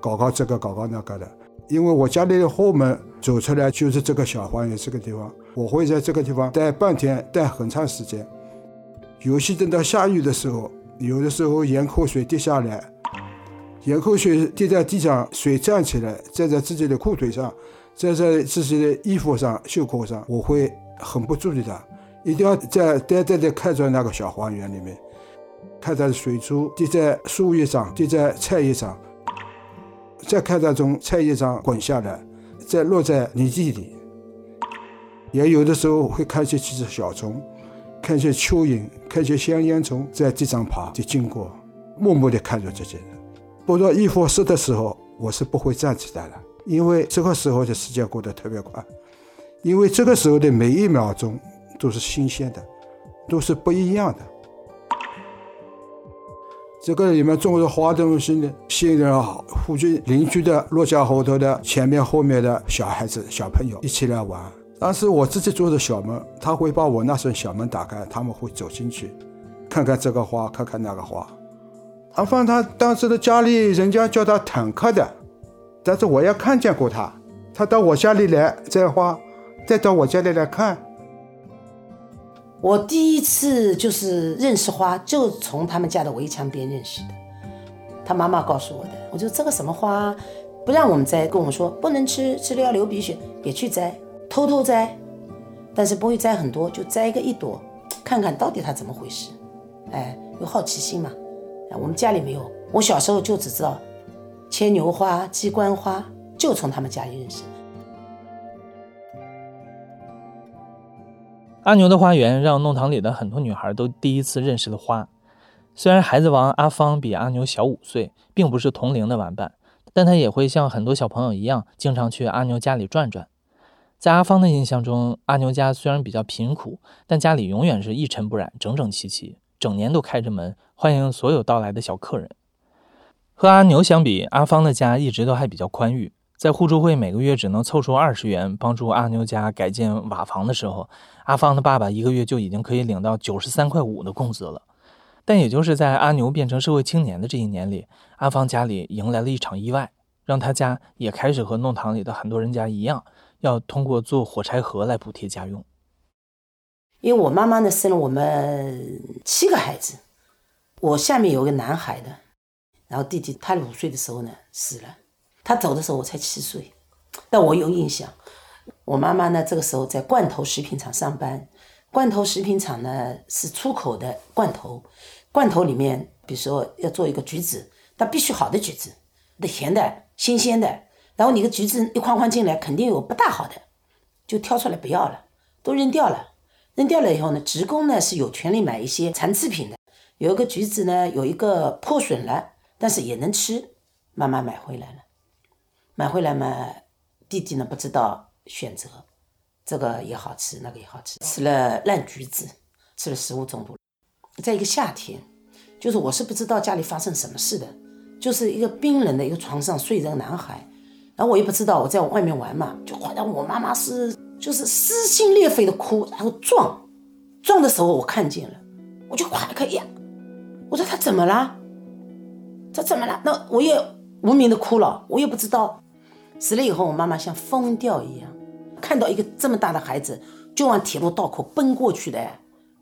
S4: 搞搞这个，搞搞那个的。因为我家里的后门走出来就是这个小花园这个地方，我会在这个地方待半天，待很长时间。尤其等到下雨的时候，有的时候盐口水滴下来，咽口水滴在地上，水站起来，站在自己的裤腿上，站在自己的衣服上、袖口上，我会很不注意的，一定要在呆呆地看着那个小花园里面，看它的水珠滴在树叶上，滴在菜叶上，再看它从菜叶上滚下来，再落在泥地里。也有的时候会看见几只小虫，看见蚯蚓，看见香烟虫在地上爬，就经过，默默地看着这些人。不到衣服湿的时候，我是不会站起来了，因为这个时候的时间过得特别快，因为这个时候的每一秒钟都是新鲜的，都是不一样的。这个里面种的花东西呢，吸引了附近邻居的落家后头的前面后面的小孩子、小朋友一起来玩。当时我自己做的小门，他会把我那扇小门打开，他们会走进去，看看这个花，看看那个花。阿芳他当时的家里人家叫他坦克的，但是我也看见过他，他到我家里来摘花，再到我家里来看。
S3: 我第一次就是认识花，就从他们家的围墙边认识的。他妈妈告诉我的，我说这个什么花，不让我们摘，跟我说不能吃，吃了要流鼻血，别去摘。偷偷摘，但是不会摘很多，就摘个一朵，看看到底它怎么回事。哎，有好奇心嘛。哎，我们家里没有，我小时候就只知道牵牛花、鸡冠花，就从他们家里认识。
S1: 阿牛的花园让弄堂里的很多女孩都第一次认识了花。虽然孩子王阿芳比阿牛小五岁，并不是同龄的玩伴，但他也会像很多小朋友一样，经常去阿牛家里转转。在阿芳的印象中，阿牛家虽然比较贫苦，但家里永远是一尘不染、整整齐齐，整年都开着门，欢迎所有到来的小客人。和阿牛相比，阿芳的家一直都还比较宽裕。在互助会每个月只能凑出二十元帮助阿牛家改建瓦房的时候，阿芳的爸爸一个月就已经可以领到九十三块五的工资了。但也就是在阿牛变成社会青年的这一年里，阿芳家里迎来了一场意外，让他家也开始和弄堂里的很多人家一样。要通过做火柴盒来补贴家用，
S3: 因为我妈妈呢生了我们七个孩子，我下面有个男孩的，然后弟弟他五岁的时候呢死了，他走的时候我才七岁，但我有印象，我妈妈呢这个时候在罐头食品厂上班，罐头食品厂呢是出口的罐头，罐头里面比如说要做一个橘子，它必须好的橘子，得甜的、新鲜的。然后你个橘子一筐筐进来，肯定有不大好的，就挑出来不要了，都扔掉了。扔掉了以后呢，职工呢是有权利买一些残次品的。有一个橘子呢，有一个破损了，但是也能吃，妈妈买回来了。买回来嘛，弟弟呢不知道选择，这个也好吃，那个也好吃，吃了烂橘子，吃了食物中毒。在一个夏天，就是我是不知道家里发生什么事的，就是一个冰冷的一个床上睡着个男孩。然后我也不知道我在外面玩嘛，就好像我妈妈是就是撕心裂肺的哭，然后撞，撞的时候我看见了，我就快看呀，我说他怎么了？这怎么了？那我也无名的哭了，我也不知道。死了以后，我妈妈像疯掉一样，看到一个这么大的孩子就往铁路道口奔过去的。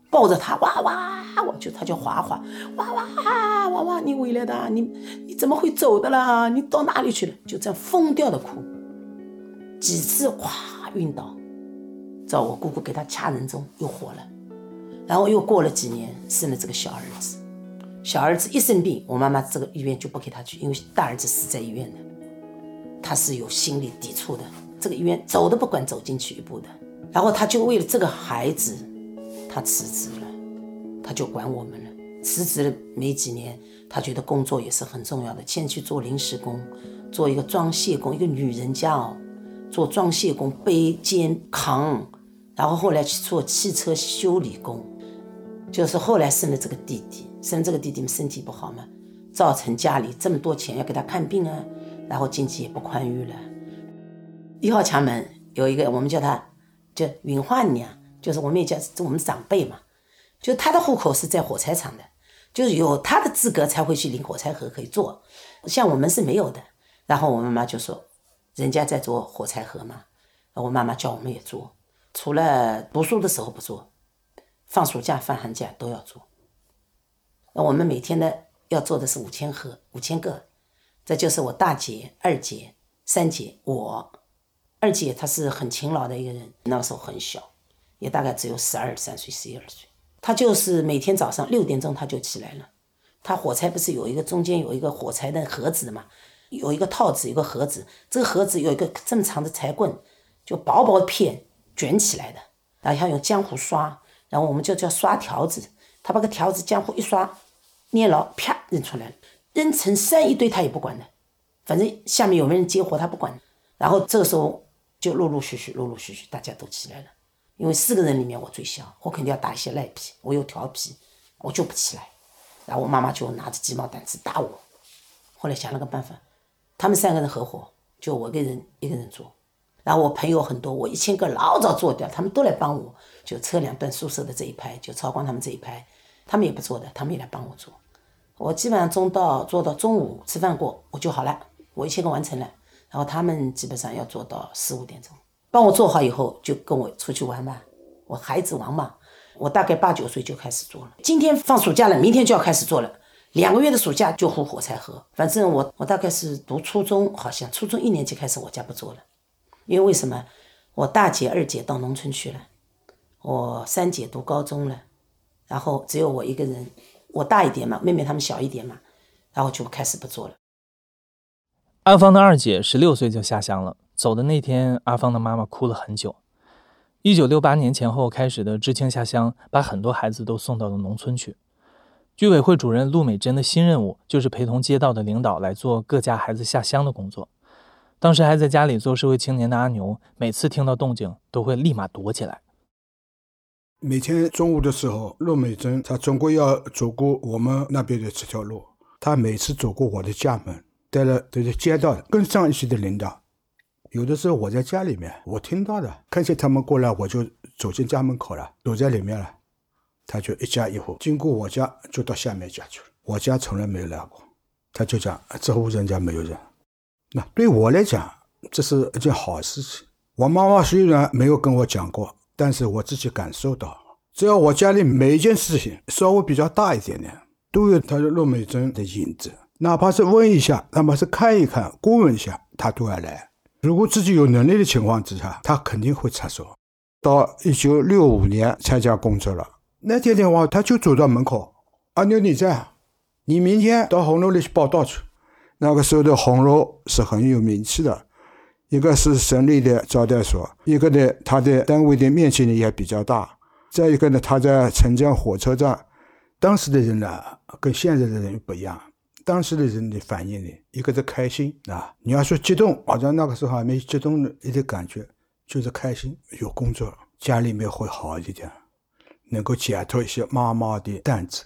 S3: 抱着他哇哇，我就他叫华华，哇哇哇哇，你回来的，你你怎么会走的啦？你到哪里去了？就这样疯掉的哭，几次哗晕倒，找我姑姑给他掐人中又活了，然后又过了几年生了这个小儿子，小儿子一生病，我妈妈这个医院就不给他去，因为大儿子死在医院的，他是有心理抵触的，这个医院走都不敢走进去一步的，然后他就为了这个孩子。他辞职了，他就管我们了。辞职了没几年，他觉得工作也是很重要的，先去做临时工，做一个装卸工，一个女人家哦，做装卸工，背肩扛，然后后来去做汽车修理工，就是后来生了这个弟弟，生这个弟弟身体不好嘛，造成家里这么多钱要给他看病啊，然后经济也不宽裕了。一号墙门有一个，我们叫他叫云花娘。就是我们也叫我们长辈嘛，就他的户口是在火柴厂的，就是有他的资格才会去领火柴盒可以做，像我们是没有的。然后我妈妈就说，人家在做火柴盒嘛，我妈妈叫我们也做，除了读书的时候不做，放暑假放寒假都要做。我们每天呢要做的是五千盒五千个，这就是我大姐、二姐、三姐，我二姐她是很勤劳的一个人，那个时候很小，也大概只有十二三岁、十一二岁。她就是每天早上六点钟她就起来了，她火柴不是有一个中间有一个火柴的盒子嘛，有一个套子，有个盒子，这个盒子有一个这么长的柴棍，就薄薄的片卷起来的，然后用浆糊刷，然后我们就叫刷条子，她把个条子浆糊一刷，捏牢，啪扔出来了。扔成山一堆，他也不管的，反正下面有没有人接活，他不管。然后这个时候就陆陆续续、陆陆续续，大家都起来了。因为四个人里面我最小，我肯定要打一些赖皮，我又调皮，我就不起来。然后我妈妈就拿着鸡毛掸子打我。后来想了个办法，他们三个人合伙，就我一个人一个人做。然后我朋友很多，我一千个老早做掉，他们都来帮我。就车两段宿舍的这一排，就超光他们这一排，他们也不做的，他们也来帮我做。我基本上中到做到中午吃饭过我就好了，我一切都完成了。然后他们基本上要做到四五点钟，帮我做好以后就跟我出去玩嘛。我孩子王嘛，我大概八九岁就开始做了。今天放暑假了，明天就要开始做了。两个月的暑假就糊火柴盒。反正我我大概是读初中，好像初中一年级开始我家不做了，因为为什么？我大姐二姐到农村去了，我三姐读高中了，然后只有我一个人。我大一点嘛，妹妹她们小一点嘛，然后就开始不做了。
S1: 阿芳的二姐十六岁就下乡了，走的那天，阿芳的妈妈哭了很久。一九六八年前后开始的知青下乡，把很多孩子都送到了农村去。居委会主任陆美珍的新任务就是陪同街道的领导来做各家孩子下乡的工作。当时还在家里做社会青年的阿牛，每次听到动静都会立马躲起来。
S4: 每天中午的时候，陆美珍她总归要走过我们那边的这条路。她每次走过我的家门，带了这些街道更上一级的领导。有的时候我在家里面，我听到的，看见他们过来，我就走进家门口了，躲在里面了。他就一家一户经过我家，就到下面家去了。我家从来没有来过。他就讲这户人家没有人。那对我来讲，这是一件好事情。我妈妈虽然没有跟我讲过。但是我自己感受到，只要我家里每一件事情稍微比较大一点点，都有他的陆美珍的影子。哪怕是问一下，哪怕是看一看、过问一下，他都要来。如果自己有能力的情况之下，他肯定会插手。到一九六五年参加工作了，那天的话他就走到门口：“阿牛你在？你明天到红楼里去报道去。”那个时候的红楼是很有名气的。一个是省里的招待所，一个呢，他的单位的面积呢也比较大。再一个呢，他在城江火车站。当时的人呢，跟现在的人不一样。当时的人的反应呢，一个是开心啊，你要说激动，好像那个时候还没激动的一点感觉，就是开心，有工作，家里面会好一点，能够解脱一些妈妈的担子。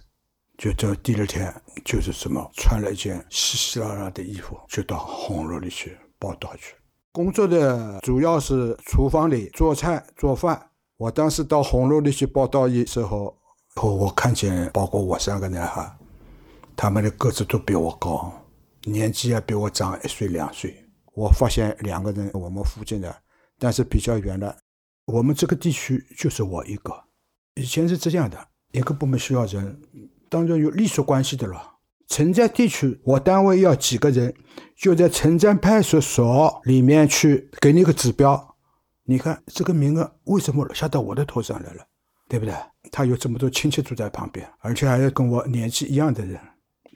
S4: 就这第二天就是什么，穿了一件稀稀拉拉的衣服，就到红楼里去报道去。工作的主要是厨房里做菜做饭。我当时到红楼里去报道的时候，我看见包括我三个男孩，他们的个子都比我高，年纪也比我长一岁两岁。我发现两个人，我们附近的，但是比较远的，我们这个地区就是我一个。以前是这样的，一个部门需要人，当然有隶属关系的了。城寨地区，我单位要几个人，就在城寨派出所里面去给你个指标。你看这个名额为什么下到我的头上来了，对不对？他有这么多亲戚住在旁边，而且还有跟我年纪一样的人，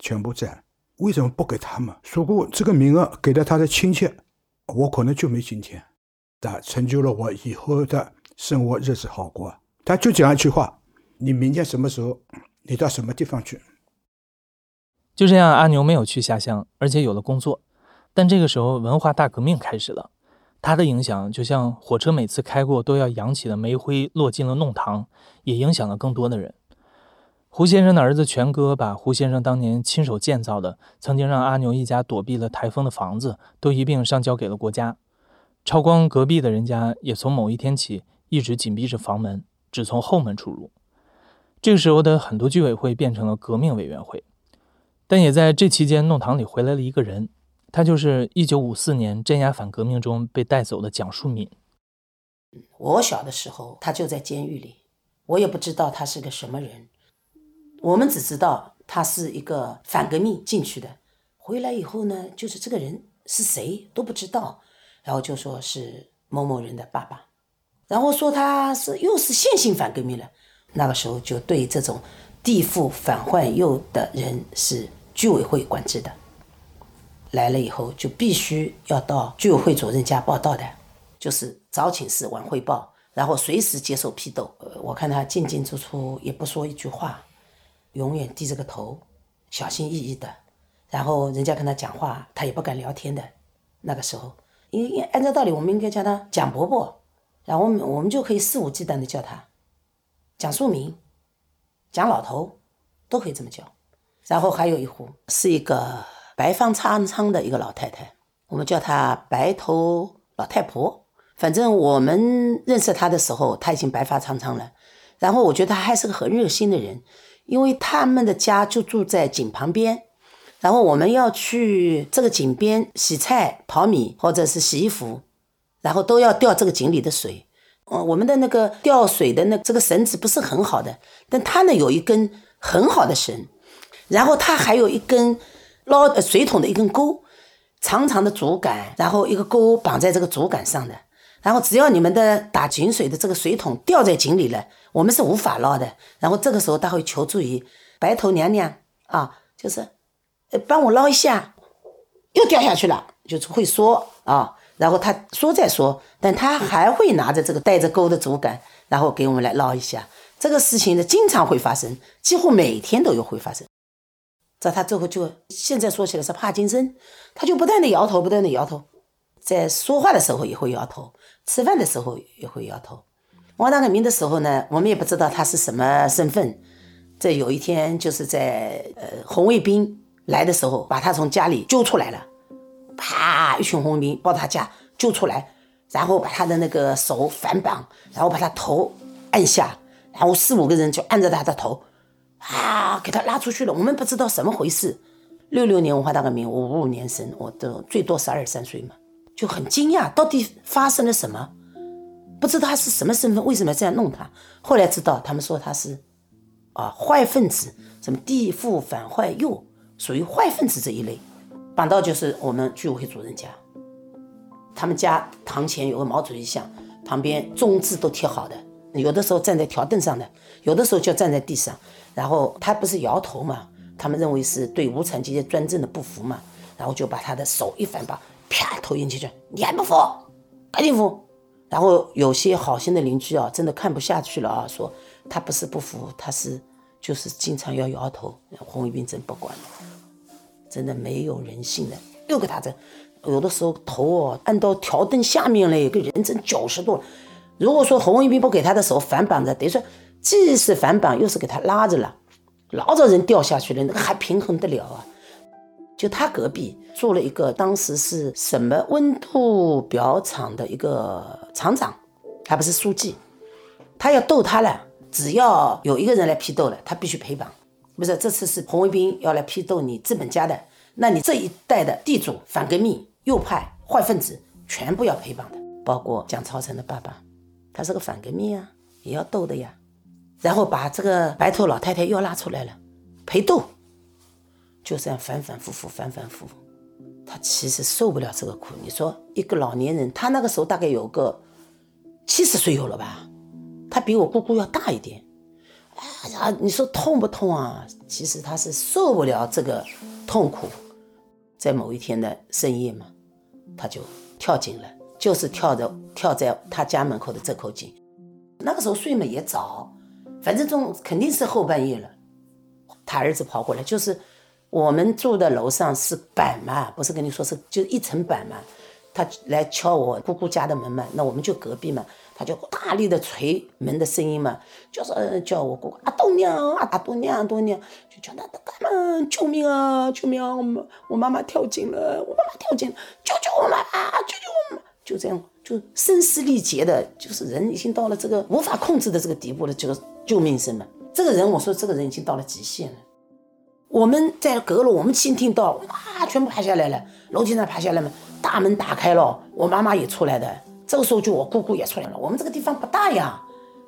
S4: 全部在，为什么不给他们？如果这个名额给了他的亲戚，我可能就没今天，但成就了我以后的生活日子好过。他就讲一句话：你明天什么时候，你到什么地方去？
S1: 就这样，阿牛没有去下乡，而且有了工作。但这个时候，文化大革命开始了，它的影响就像火车每次开过都要扬起的煤灰落进了弄堂，也影响了更多的人。胡先生的儿子全哥把胡先生当年亲手建造的、曾经让阿牛一家躲避了台风的房子都一并上交给了国家。超光隔壁的人家也从某一天起一直紧闭着房门，只从后门出入。这个时候的很多居委会变成了革命委员会。但也在这期间，弄堂里回来了一个人，他就是一九五四年镇压反革命中被带走的蒋树敏。
S3: 我小的时候，他就在监狱里，我也不知道他是个什么人，我们只知道他是一个反革命进去的，回来以后呢，就是这个人是谁都不知道，然后就说是某某人的爸爸，然后说他是又是线性反革命了。那个时候就对这种地富反坏右的人是居委会管制的，来了以后就必须要到居委会主任家报道的，就是早请示晚汇报，然后随时接受批斗。我看他进进出出也不说一句话，永远低着个头，小心翼翼的。然后人家跟他讲话，他也不敢聊天的。那个时候，因为按照道理我们应该叫他蒋伯伯，然后我们我们就可以肆无忌惮的叫他。蒋树明、蒋老头都可以这么叫，然后还有一户是一个白发苍苍的一个老太太，我们叫她白头老太婆。反正我们认识她的时候，她已经白发苍苍了。然后我觉得她还是个很热心的人，因为他们的家就住在井旁边，然后我们要去这个井边洗菜、淘米或者是洗衣服，然后都要吊这个井里的水。哦，我们的那个吊水的那这个绳子不是很好的，但他呢有一根很好的绳，然后他还有一根捞水桶的一根钩，长长的竹竿，然后一个钩绑在这个竹竿上的，然后只要你们的打井水的这个水桶掉在井里了，我们是无法捞的。然后这个时候他会求助于白头娘娘啊，就是呃帮我捞一下，又掉下去了，就是会说啊。然后他说再说，但他还会拿着这个带着钩的竹竿，然后给我们来捞一下。这个事情呢，经常会发生，几乎每天都有会发生。这他最后就现在说起来是帕金森，他就不断的摇头，不断的摇头，在说话的时候也会摇头，吃饭的时候也会摇头。王大革命的时候呢，我们也不知道他是什么身份。这有一天就是在呃红卫兵来的时候，把他从家里揪出来了。啪！一群红卫兵把他家揪出来，然后把他的那个手反绑，然后把他头按下，然后四五个人就按着他的头，啊，给他拉出去了。我们不知道什么回事。六六年文化大革命，我五五年生，我都最多十二三岁嘛，就很惊讶，到底发生了什么？不知道他是什么身份，为什么要这样弄他？后来知道，他们说他是啊坏分子，什么地富反坏右，属于坏分子这一类。绑到就是我们居委会主任家，他们家堂前有个毛主席像，旁边中字都贴好的，有的时候站在条凳上的，有的时候就站在地上，然后他不是摇头嘛，他们认为是对无产阶级专政的不服嘛，然后就把他的手一反绑，啪投进去就你还不服，赶紧服。然后有些好心的邻居啊，真的看不下去了啊，说他不是不服，他是就是经常要摇头，红卫兵真不管了。真的没有人性的，又给他这，有的时候头哦按到条凳下面了，有个人整九十度。如果说红卫兵不给他的手反绑着，等于说既是反绑，又是给他拉着了，老早人掉下去了，那个还平衡得了啊？就他隔壁住了一个，当时是什么温度表厂的一个厂长，还不是书记，他要斗他了，只要有一个人来批斗了，他必须赔绑。不是，这次是红卫兵要来批斗你资本家的，那你这一代的地主、反革命、右派、坏分子，全部要陪绑的，包括蒋超成的爸爸，他是个反革命啊，也要斗的呀。然后把这个白头老太太又拉出来了，陪斗，就这样反反复复，反反复复。他其实受不了这个苦。你说一个老年人，他那个时候大概有个七十岁有了吧，他比我姑姑要大一点。哎呀，你说痛不痛啊？其实他是受不了这个痛苦，在某一天的深夜嘛，他就跳井了，就是跳着跳在他家门口的这口井。那个时候睡嘛也早，反正中肯定是后半夜了。他儿子跑过来，就是我们住的楼上是板嘛，不是跟你说是就一层板嘛。他来敲我姑姑家的门嘛，那我们就隔壁嘛。他就大力的捶门的声音嘛，就是叫我姑姑阿东娘啊，阿东娘，阿东娘，就叫他干嘛？救命啊！救命啊！我我妈妈跳井了，我妈妈跳井，救救我妈妈！救救！就这样，就声嘶力竭的，就是人已经到了这个无法控制的这个地步了，就是救命声嘛。这个人，我说这个人已经到了极限了。我们在阁楼，我们先听到哇，全部爬下来了，楼梯上爬下来嘛，大门打开了，我妈妈也出来的。这个时候就我姑姑也出来了。我们这个地方不大呀，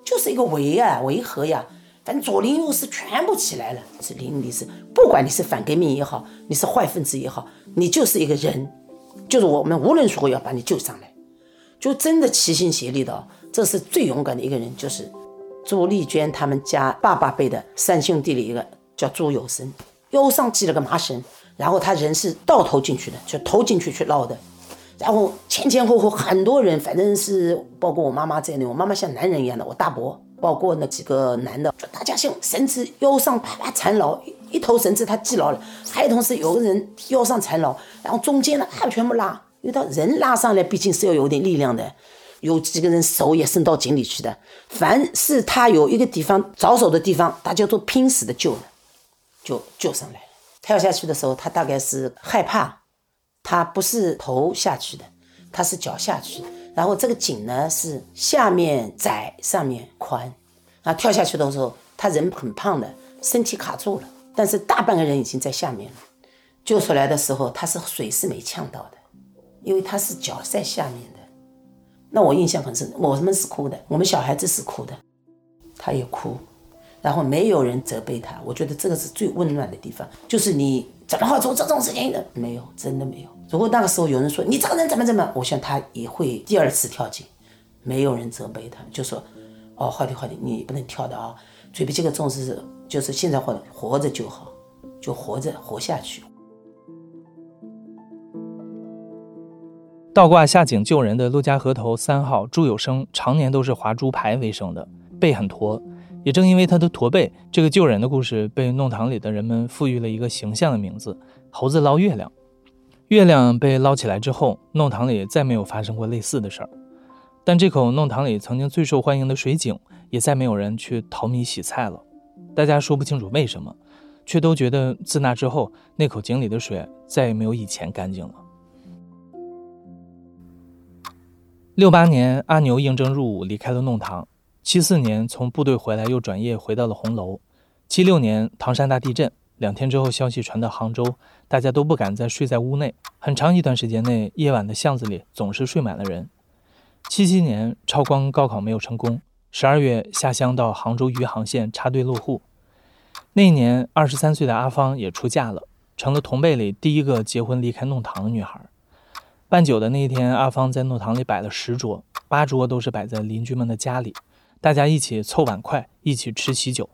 S3: 就是一个围啊围合呀。反正左邻右舍全部起来了，是邻里是，不管你是反革命也好，你是坏分子也好，你就是一个人，就是我们无论如何要把你救上来，就真的齐心协力的，这是最勇敢的一个人，就是朱丽娟他们家爸爸辈的三兄弟里一个叫朱有生，腰上系了个麻绳，然后他人是倒头进去的，就投进去去捞的，然后前前后后很多人，反正是包括我妈妈在内，我妈妈像男人一样的，我大伯。包括那几个男的，就大家像绳子腰上啪啪缠牢，一头绳子他系牢了，还有同时有个人腰上缠牢，然后中间呢他全部拉，因为他人拉上来毕竟是要有点力量的，有几个人手也伸到井里去的，凡是他有一个地方着手的地方，大家都拼死的救，就救上来了。跳下去的时候，他大概是害怕，他不是头下去的，他是脚下去。然后这个井呢是下面窄，上面宽，啊，跳下去的时候，他人很胖的，身体卡住了，但是大半个人已经在下面了。救出来的时候，他是水是没呛到的，因为他是脚在下面的。那我印象很深，我们是哭的，我们小孩子是哭的，他也哭，然后没有人责备他。我觉得这个是最温暖的地方，就是你怎么好做这种事情的？没有，真的没有。如果那个时候有人说你这个人怎么怎么，我想他也会第二次跳井，没有人责备他，就说，哦，好的好的，你不能跳的啊，最不这个重视就是现在活活着就好，就活着活下去。
S1: 倒挂下井救人的陆家河头三号朱有生，常年都是划猪排为生的，背很驼，也正因为他的驼背，这个救人的故事被弄堂里的人们赋予了一个形象的名字——猴子捞月亮。月亮被捞起来之后，弄堂里再没有发生过类似的事儿。但这口弄堂里曾经最受欢迎的水井，也再没有人去淘米洗菜了。大家说不清楚为什么，却都觉得自那之后，那口井里的水再也没有以前干净了。六八年，阿牛应征入伍，离开了弄堂。七四年，从部队回来，又转业回到了红楼。七六年，唐山大地震。两天之后，消息传到杭州，大家都不敢再睡在屋内。很长一段时间内，夜晚的巷子里总是睡满了人。七七年，超光高考没有成功，十二月下乡到杭州余杭县插队落户。那一年，二十三岁的阿芳也出嫁了，成了同辈里第一个结婚离开弄堂的女孩。办酒的那一天，阿芳在弄堂里摆了十桌，八桌都是摆在邻居们的家里，大家一起凑碗筷，一起吃喜酒。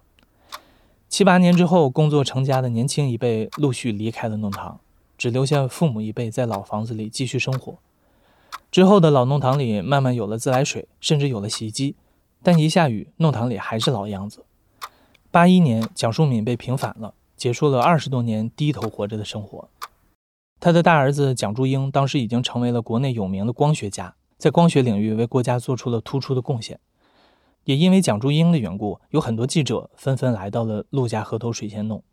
S1: 七八年之后，工作成家的年轻一辈陆续离开了弄堂，只留下父母一辈在老房子里继续生活。之后的老弄堂里慢慢有了自来水，甚至有了洗衣机，但一下雨，弄堂里还是老样子。八一年，蒋淑敏被平反了，结束了二十多年低头活着的生活。他的大儿子蒋祝英当时已经成为了国内有名的光学家，在光学领域为国家做出了突出的贡献。也因为蒋祝英的缘故，有很多记者纷纷来到了陆家河头水仙弄。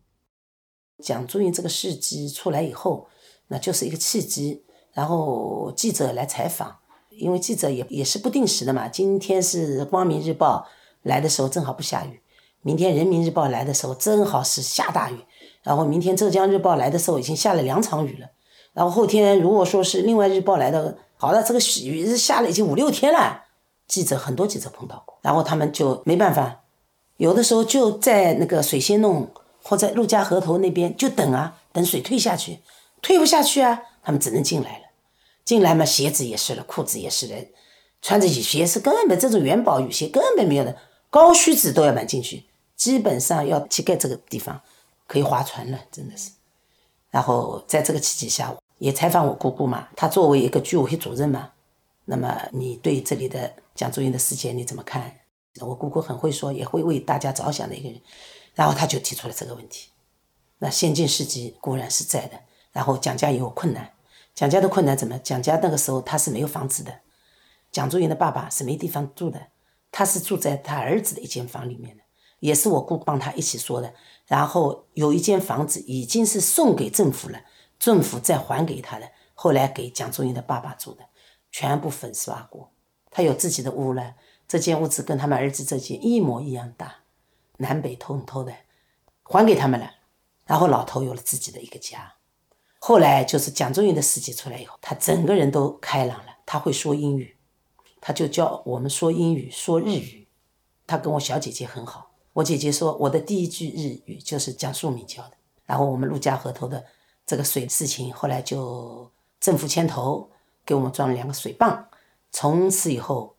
S3: 蒋祝英这个事迹出来以后，那就是一个契机，然后记者来采访，因为记者也也是不定时的嘛。今天是光明日报来的时候正好不下雨，明天人民日报来的时候正好是下大雨，然后明天浙江日报来的时候已经下了两场雨了，然后后天如果说是另外日报来的，好了，这个雨是下了已经五六天了。记者很多记者碰到过，然后他们就没办法，有的时候就在那个水仙弄或者陆家河头那边就等啊，等水退下去，退不下去啊，他们只能进来了。进来嘛，鞋子也湿了，裤子也湿了，穿着雨鞋是根本这种元宝雨鞋根本没有的，高靴子都要买进去，基本上要膝盖这个地方可以划船了，真的是。然后在这个契机下，也采访我姑姑嘛，她作为一个居委会主任嘛。那么你对这里的蒋祝英的事件你怎么看？我姑姑很会说，也会为大家着想的一个人，然后他就提出了这个问题。那先进事迹固然是在的，然后蒋家也有困难，蒋家的困难怎么？蒋家那个时候他是没有房子的，蒋祝英的爸爸是没地方住的，他是住在他儿子的一间房里面的，也是我姑帮他一起说的。然后有一间房子已经是送给政府了，政府再还给他的，后来给蒋中英的爸爸住的。全部粉刷过，他有自己的屋了。这间屋子跟他们儿子这间一模一样大，南北通透的，还给他们了。然后老头有了自己的一个家。后来就是蒋中英的事迹出来以后，他整个人都开朗了。他会说英语，他就教我们说英语、说日语。他跟我小姐姐很好，我姐姐说，我的第一句日语就是江苏米教的。然后我们陆家河头的这个水事情，后来就政府牵头给我们装了两个水泵，从此以后，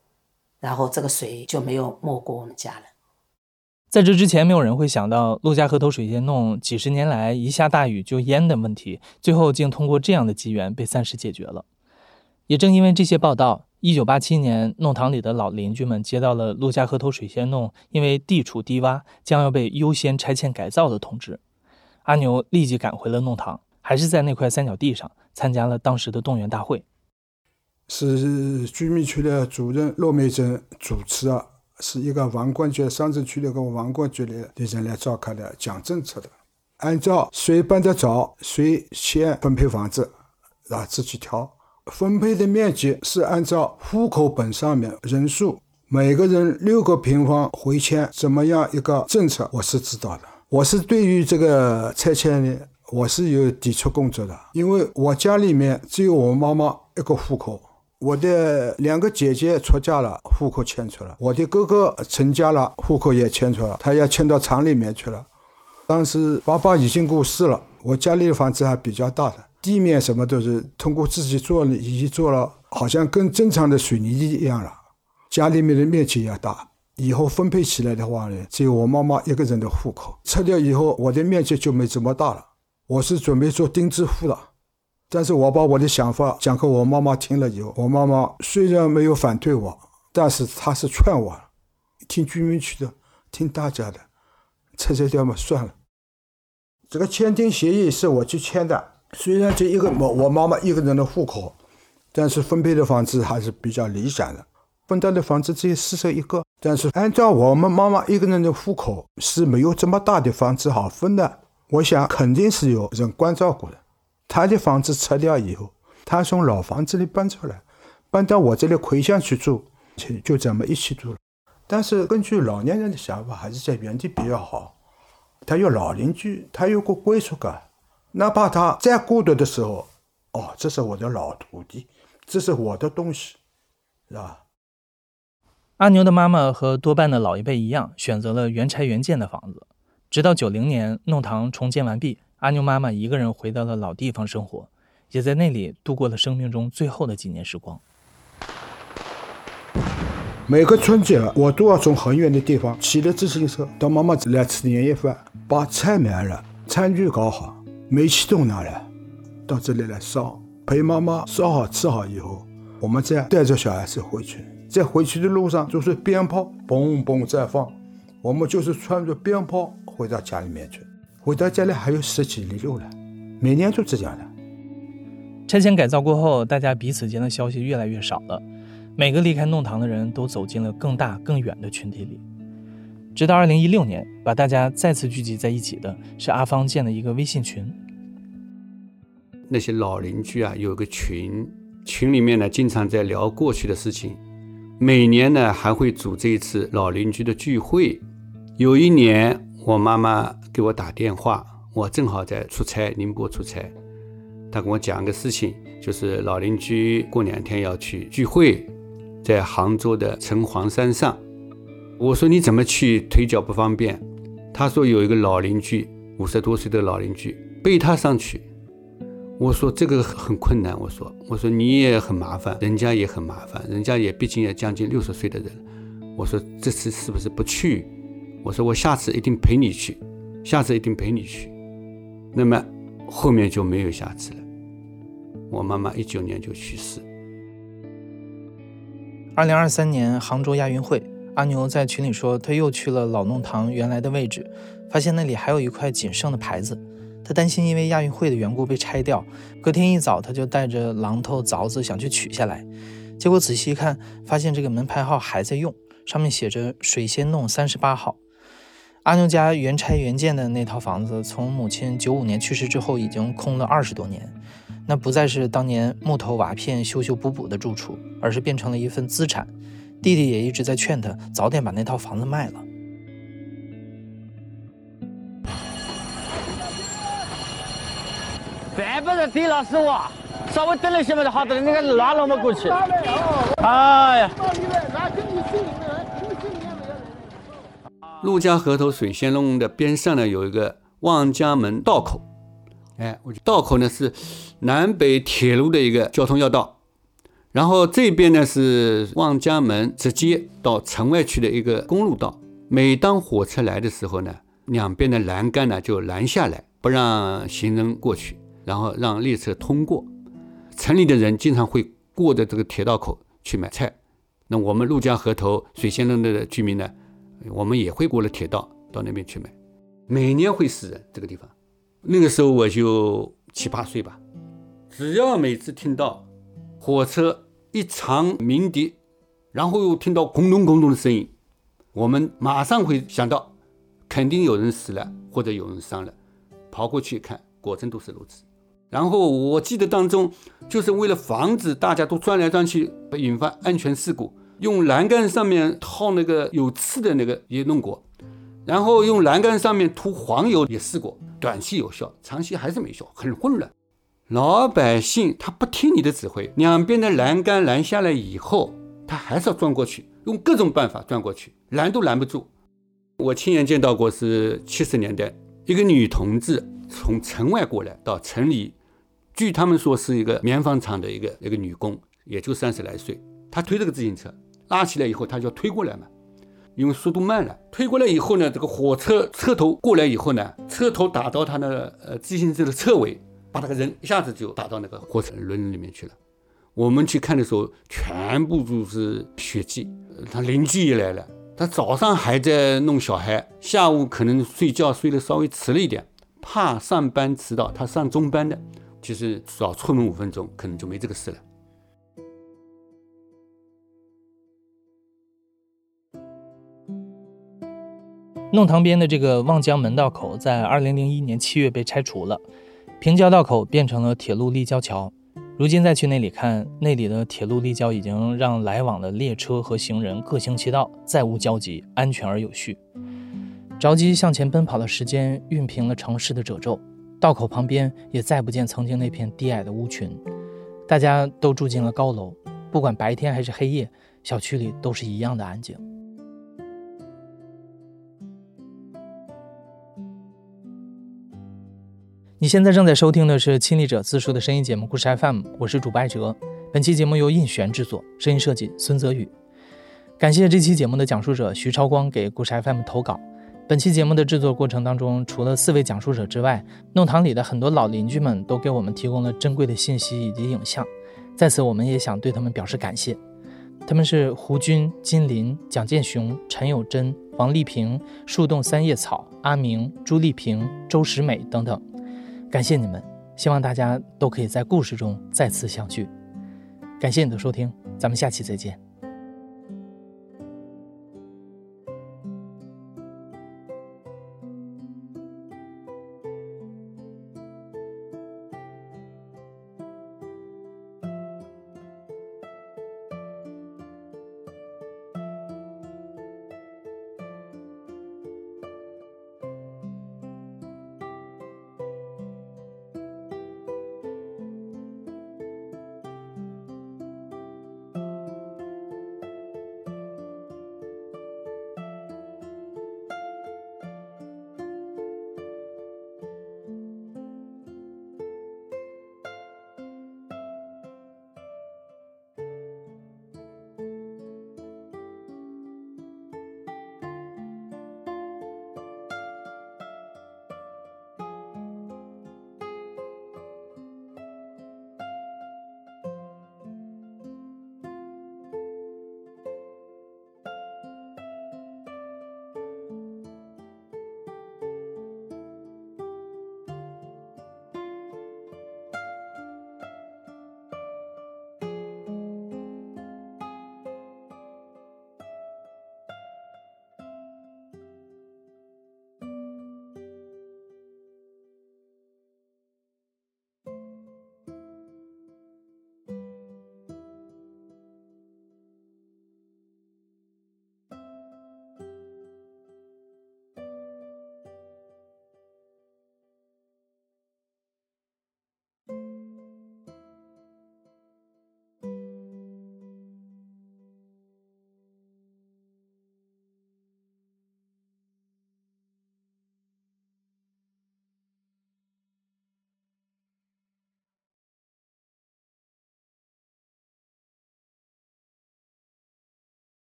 S3: 然后这个水就没有没过我们家了。
S1: 在这之前，没有人会想到陆家河头水泄弄几十年来一下大雨就淹的问题，最后竟通过这样的机缘被暂时解决了。也正因为这些报道，一九八七年，弄堂里的老邻居们接到了陆家河头水仙弄因为地处低洼，将要被优先拆迁改造的通知。阿牛立即赶回了弄堂，还是在那块三角地上参加了当时的动员大会。
S4: 是居民区的主任骆美珍主持啊。是一个王冠局、商城区的个王冠局的人来召开的，讲政策的。按照谁搬得早，谁先分配房子，啊，自己挑。分配的面积是按照户口本上面人数，每个人六个平方回迁，怎么样一个政策，我是知道的。我是对于这个拆迁呢，我是有抵触工作的，因为我家里面只有我妈妈一个户口。我的两个姐姐出嫁了，户口迁出了；我的哥哥成家了，户口也迁出了，他要迁到厂里面去了。当时爸爸已经过世了，我家里的房子还比较大的，地面什么都是通过自己做了，已经做了，好像跟正常的水泥一样了。家里面的面积也大，以后分配起来的话呢，只有我妈妈一个人的户口，拆掉以后，我的面积就没这么大了。我是准备做钉子户了。但是我把我的想法讲给我妈妈听了以后，我妈妈虽然没有反对我，但是她是劝我，听居民区的，听大家的，拆拆掉嘛算了。这个签订协议是我去签的，虽然这一个我我妈妈一个人的户口，但是分配的房子还是比较理想的。分到的房子只有四十一个，但是按照我们妈妈一个人的户口是没有这么大的房子好分的。我想肯定是有人关照过的。他的房子拆掉以后，他从老房子里搬出来，搬到我这里回乡去住，就就这么一起住了。但是根据老年人的想法，还是在原地比较好。他有老邻居，他有个归属感，哪怕他再孤独的时候，哦，这是我的老土地，这是我的东西，是吧？
S1: 阿牛的妈妈和多半的老一辈一样，选择了原拆原建的房子，直到九零年弄堂重建完毕。阿牛妈妈一个人回到了老地方生活，也在那里度过了生命中最后的几年时光。
S4: 每个春节，我都要从很远的地方骑着自行车到妈妈这来吃年夜饭，把菜买了，餐具搞好，煤气都拿来，到这里来烧，陪妈妈烧好吃好以后，我们再带着小孩子回去。在回去的路上，就是鞭炮嘣嘣在放，我们就是穿着鞭炮回到家里面去。回到家里还有十几里路了，每年都这样的。
S1: 拆迁改造过后，大家彼此间的消息越来越少了，每个离开弄堂的人都走进了更大更远的群体里。直到二零一六年，把大家再次聚集在一起的是阿芳建的一个微信群。
S5: 那些老邻居啊，有个群，群里面呢经常在聊过去的事情，每年呢还会组织一次老邻居的聚会。有一年。我妈妈给我打电话，我正好在出差，宁波出差。她跟我讲个事情，就是老邻居过两天要去聚会，在杭州的城隍山上。我说你怎么去？腿脚不方便。她说有一个老邻居，五十多岁的老邻居，背他上去。我说这个很困难。我说我说你也很麻烦，人家也很麻烦，人家也毕竟也将近六十岁的人。我说这次是不是不去？我说我下次一定陪你去，下次一定陪你去。那么后面就没有下次了。我妈妈一九年就去世。
S1: 二零二三年杭州亚运会，阿牛在群里说他又去了老弄堂原来的位置，发现那里还有一块仅剩的牌子。他担心因为亚运会的缘故被拆掉，隔天一早他就带着榔头凿子想去取下来，结果仔细一看，发现这个门牌号还在用，上面写着水仙弄三十八号。阿牛家原拆原建的那套房子，从母亲九五年去世之后，已经空了二十多年。那不再是当年木头瓦片修修补补的住处，而是变成了一份资产。弟弟也一直在劝他早点把那套房子卖了。
S6: 犯不着地了，师傅，稍微等一下嘛就好的了，那个拉了我们过去。哎呀。
S5: 陆家河头水仙弄的边上呢有一个望江门道口，哎，我道口呢是南北铁路的一个交通要道，然后这边呢是望江门直接到城外去的一个公路道。每当火车来的时候呢，两边的栏杆呢就拦下来，不让行人过去，然后让列车通过。城里的人经常会过的这个铁道口去买菜。那我们陆家河头水仙路的居民呢，我们也会过了铁道到那边去买。每年会死人这个地方。那个时候我就七八岁吧，只要每次听到火车一长鸣笛，然后又听到轰隆轰隆的声音，我们马上会想到，肯定有人死了或者有人伤了，跑过去一看，果真都是如此。然后我记得当中，就是为了防止大家都钻来钻去，引发安全事故，用栏杆上面套那个有刺的那个也弄过。然后用栏杆上面涂黄油也试过，短期有效，长期还是没效，很混乱。老百姓他不听你的指挥，两边的栏杆拦下来以后，他还是要钻过去，用各种办法钻过去，拦都拦不住。我亲眼见到过，是七十年代一个女同志从城外过来到城里，据他们说是一个棉纺厂的一个一个女工，也就三十来岁，她推这个自行车拉起来以后，她就要推过来嘛。因为速度慢了，推过来以后呢，这个火车车头过来以后呢，车头打到她的呃自行车的车尾，把那个人一下子就打到那个火车轮里面去了。我们去看的时候，全部都是血迹。他邻居也来了，他早上还在弄小孩，下午可能睡觉睡得稍微迟了一点，怕上班迟到。他上中班的，其实少出门五分钟，可能就没这个事了。
S1: 弄堂边的这个望江门道口，在二零零一年七月被拆除了，平交道口变成了铁路立交桥。如今再去那里看，那里的铁路立交已经让来往的列车和行人各行其道，再无交集，安全而有序。着急向前奔跑的时间熨平了城市的褶皱，道口旁边也再不见曾经那片低矮的屋群，大家都住进了高楼，不管白天还是黑夜，小区里都是一样的安静。你现在正在收听的是亲历者自述的声音节目《故事 FM》，我是主播艾哲。本期节目由印璇制作，声音设计孙泽宇。感谢这期节目的讲述者徐超光给《故事 FM》投稿。本期节目的制作过程当中，除了四位讲述者之外，弄堂里的很多老邻居们都给我们提供了珍贵的信息以及影像，在此我们也想对他们表示感谢。他们是胡军、金林、蒋建雄、陈友贞、王丽萍、树洞三叶草、阿明、朱丽萍、周石美等等。感谢你们，希望大家都可以在故事中再次相聚。感谢你的收听，咱们下期再见。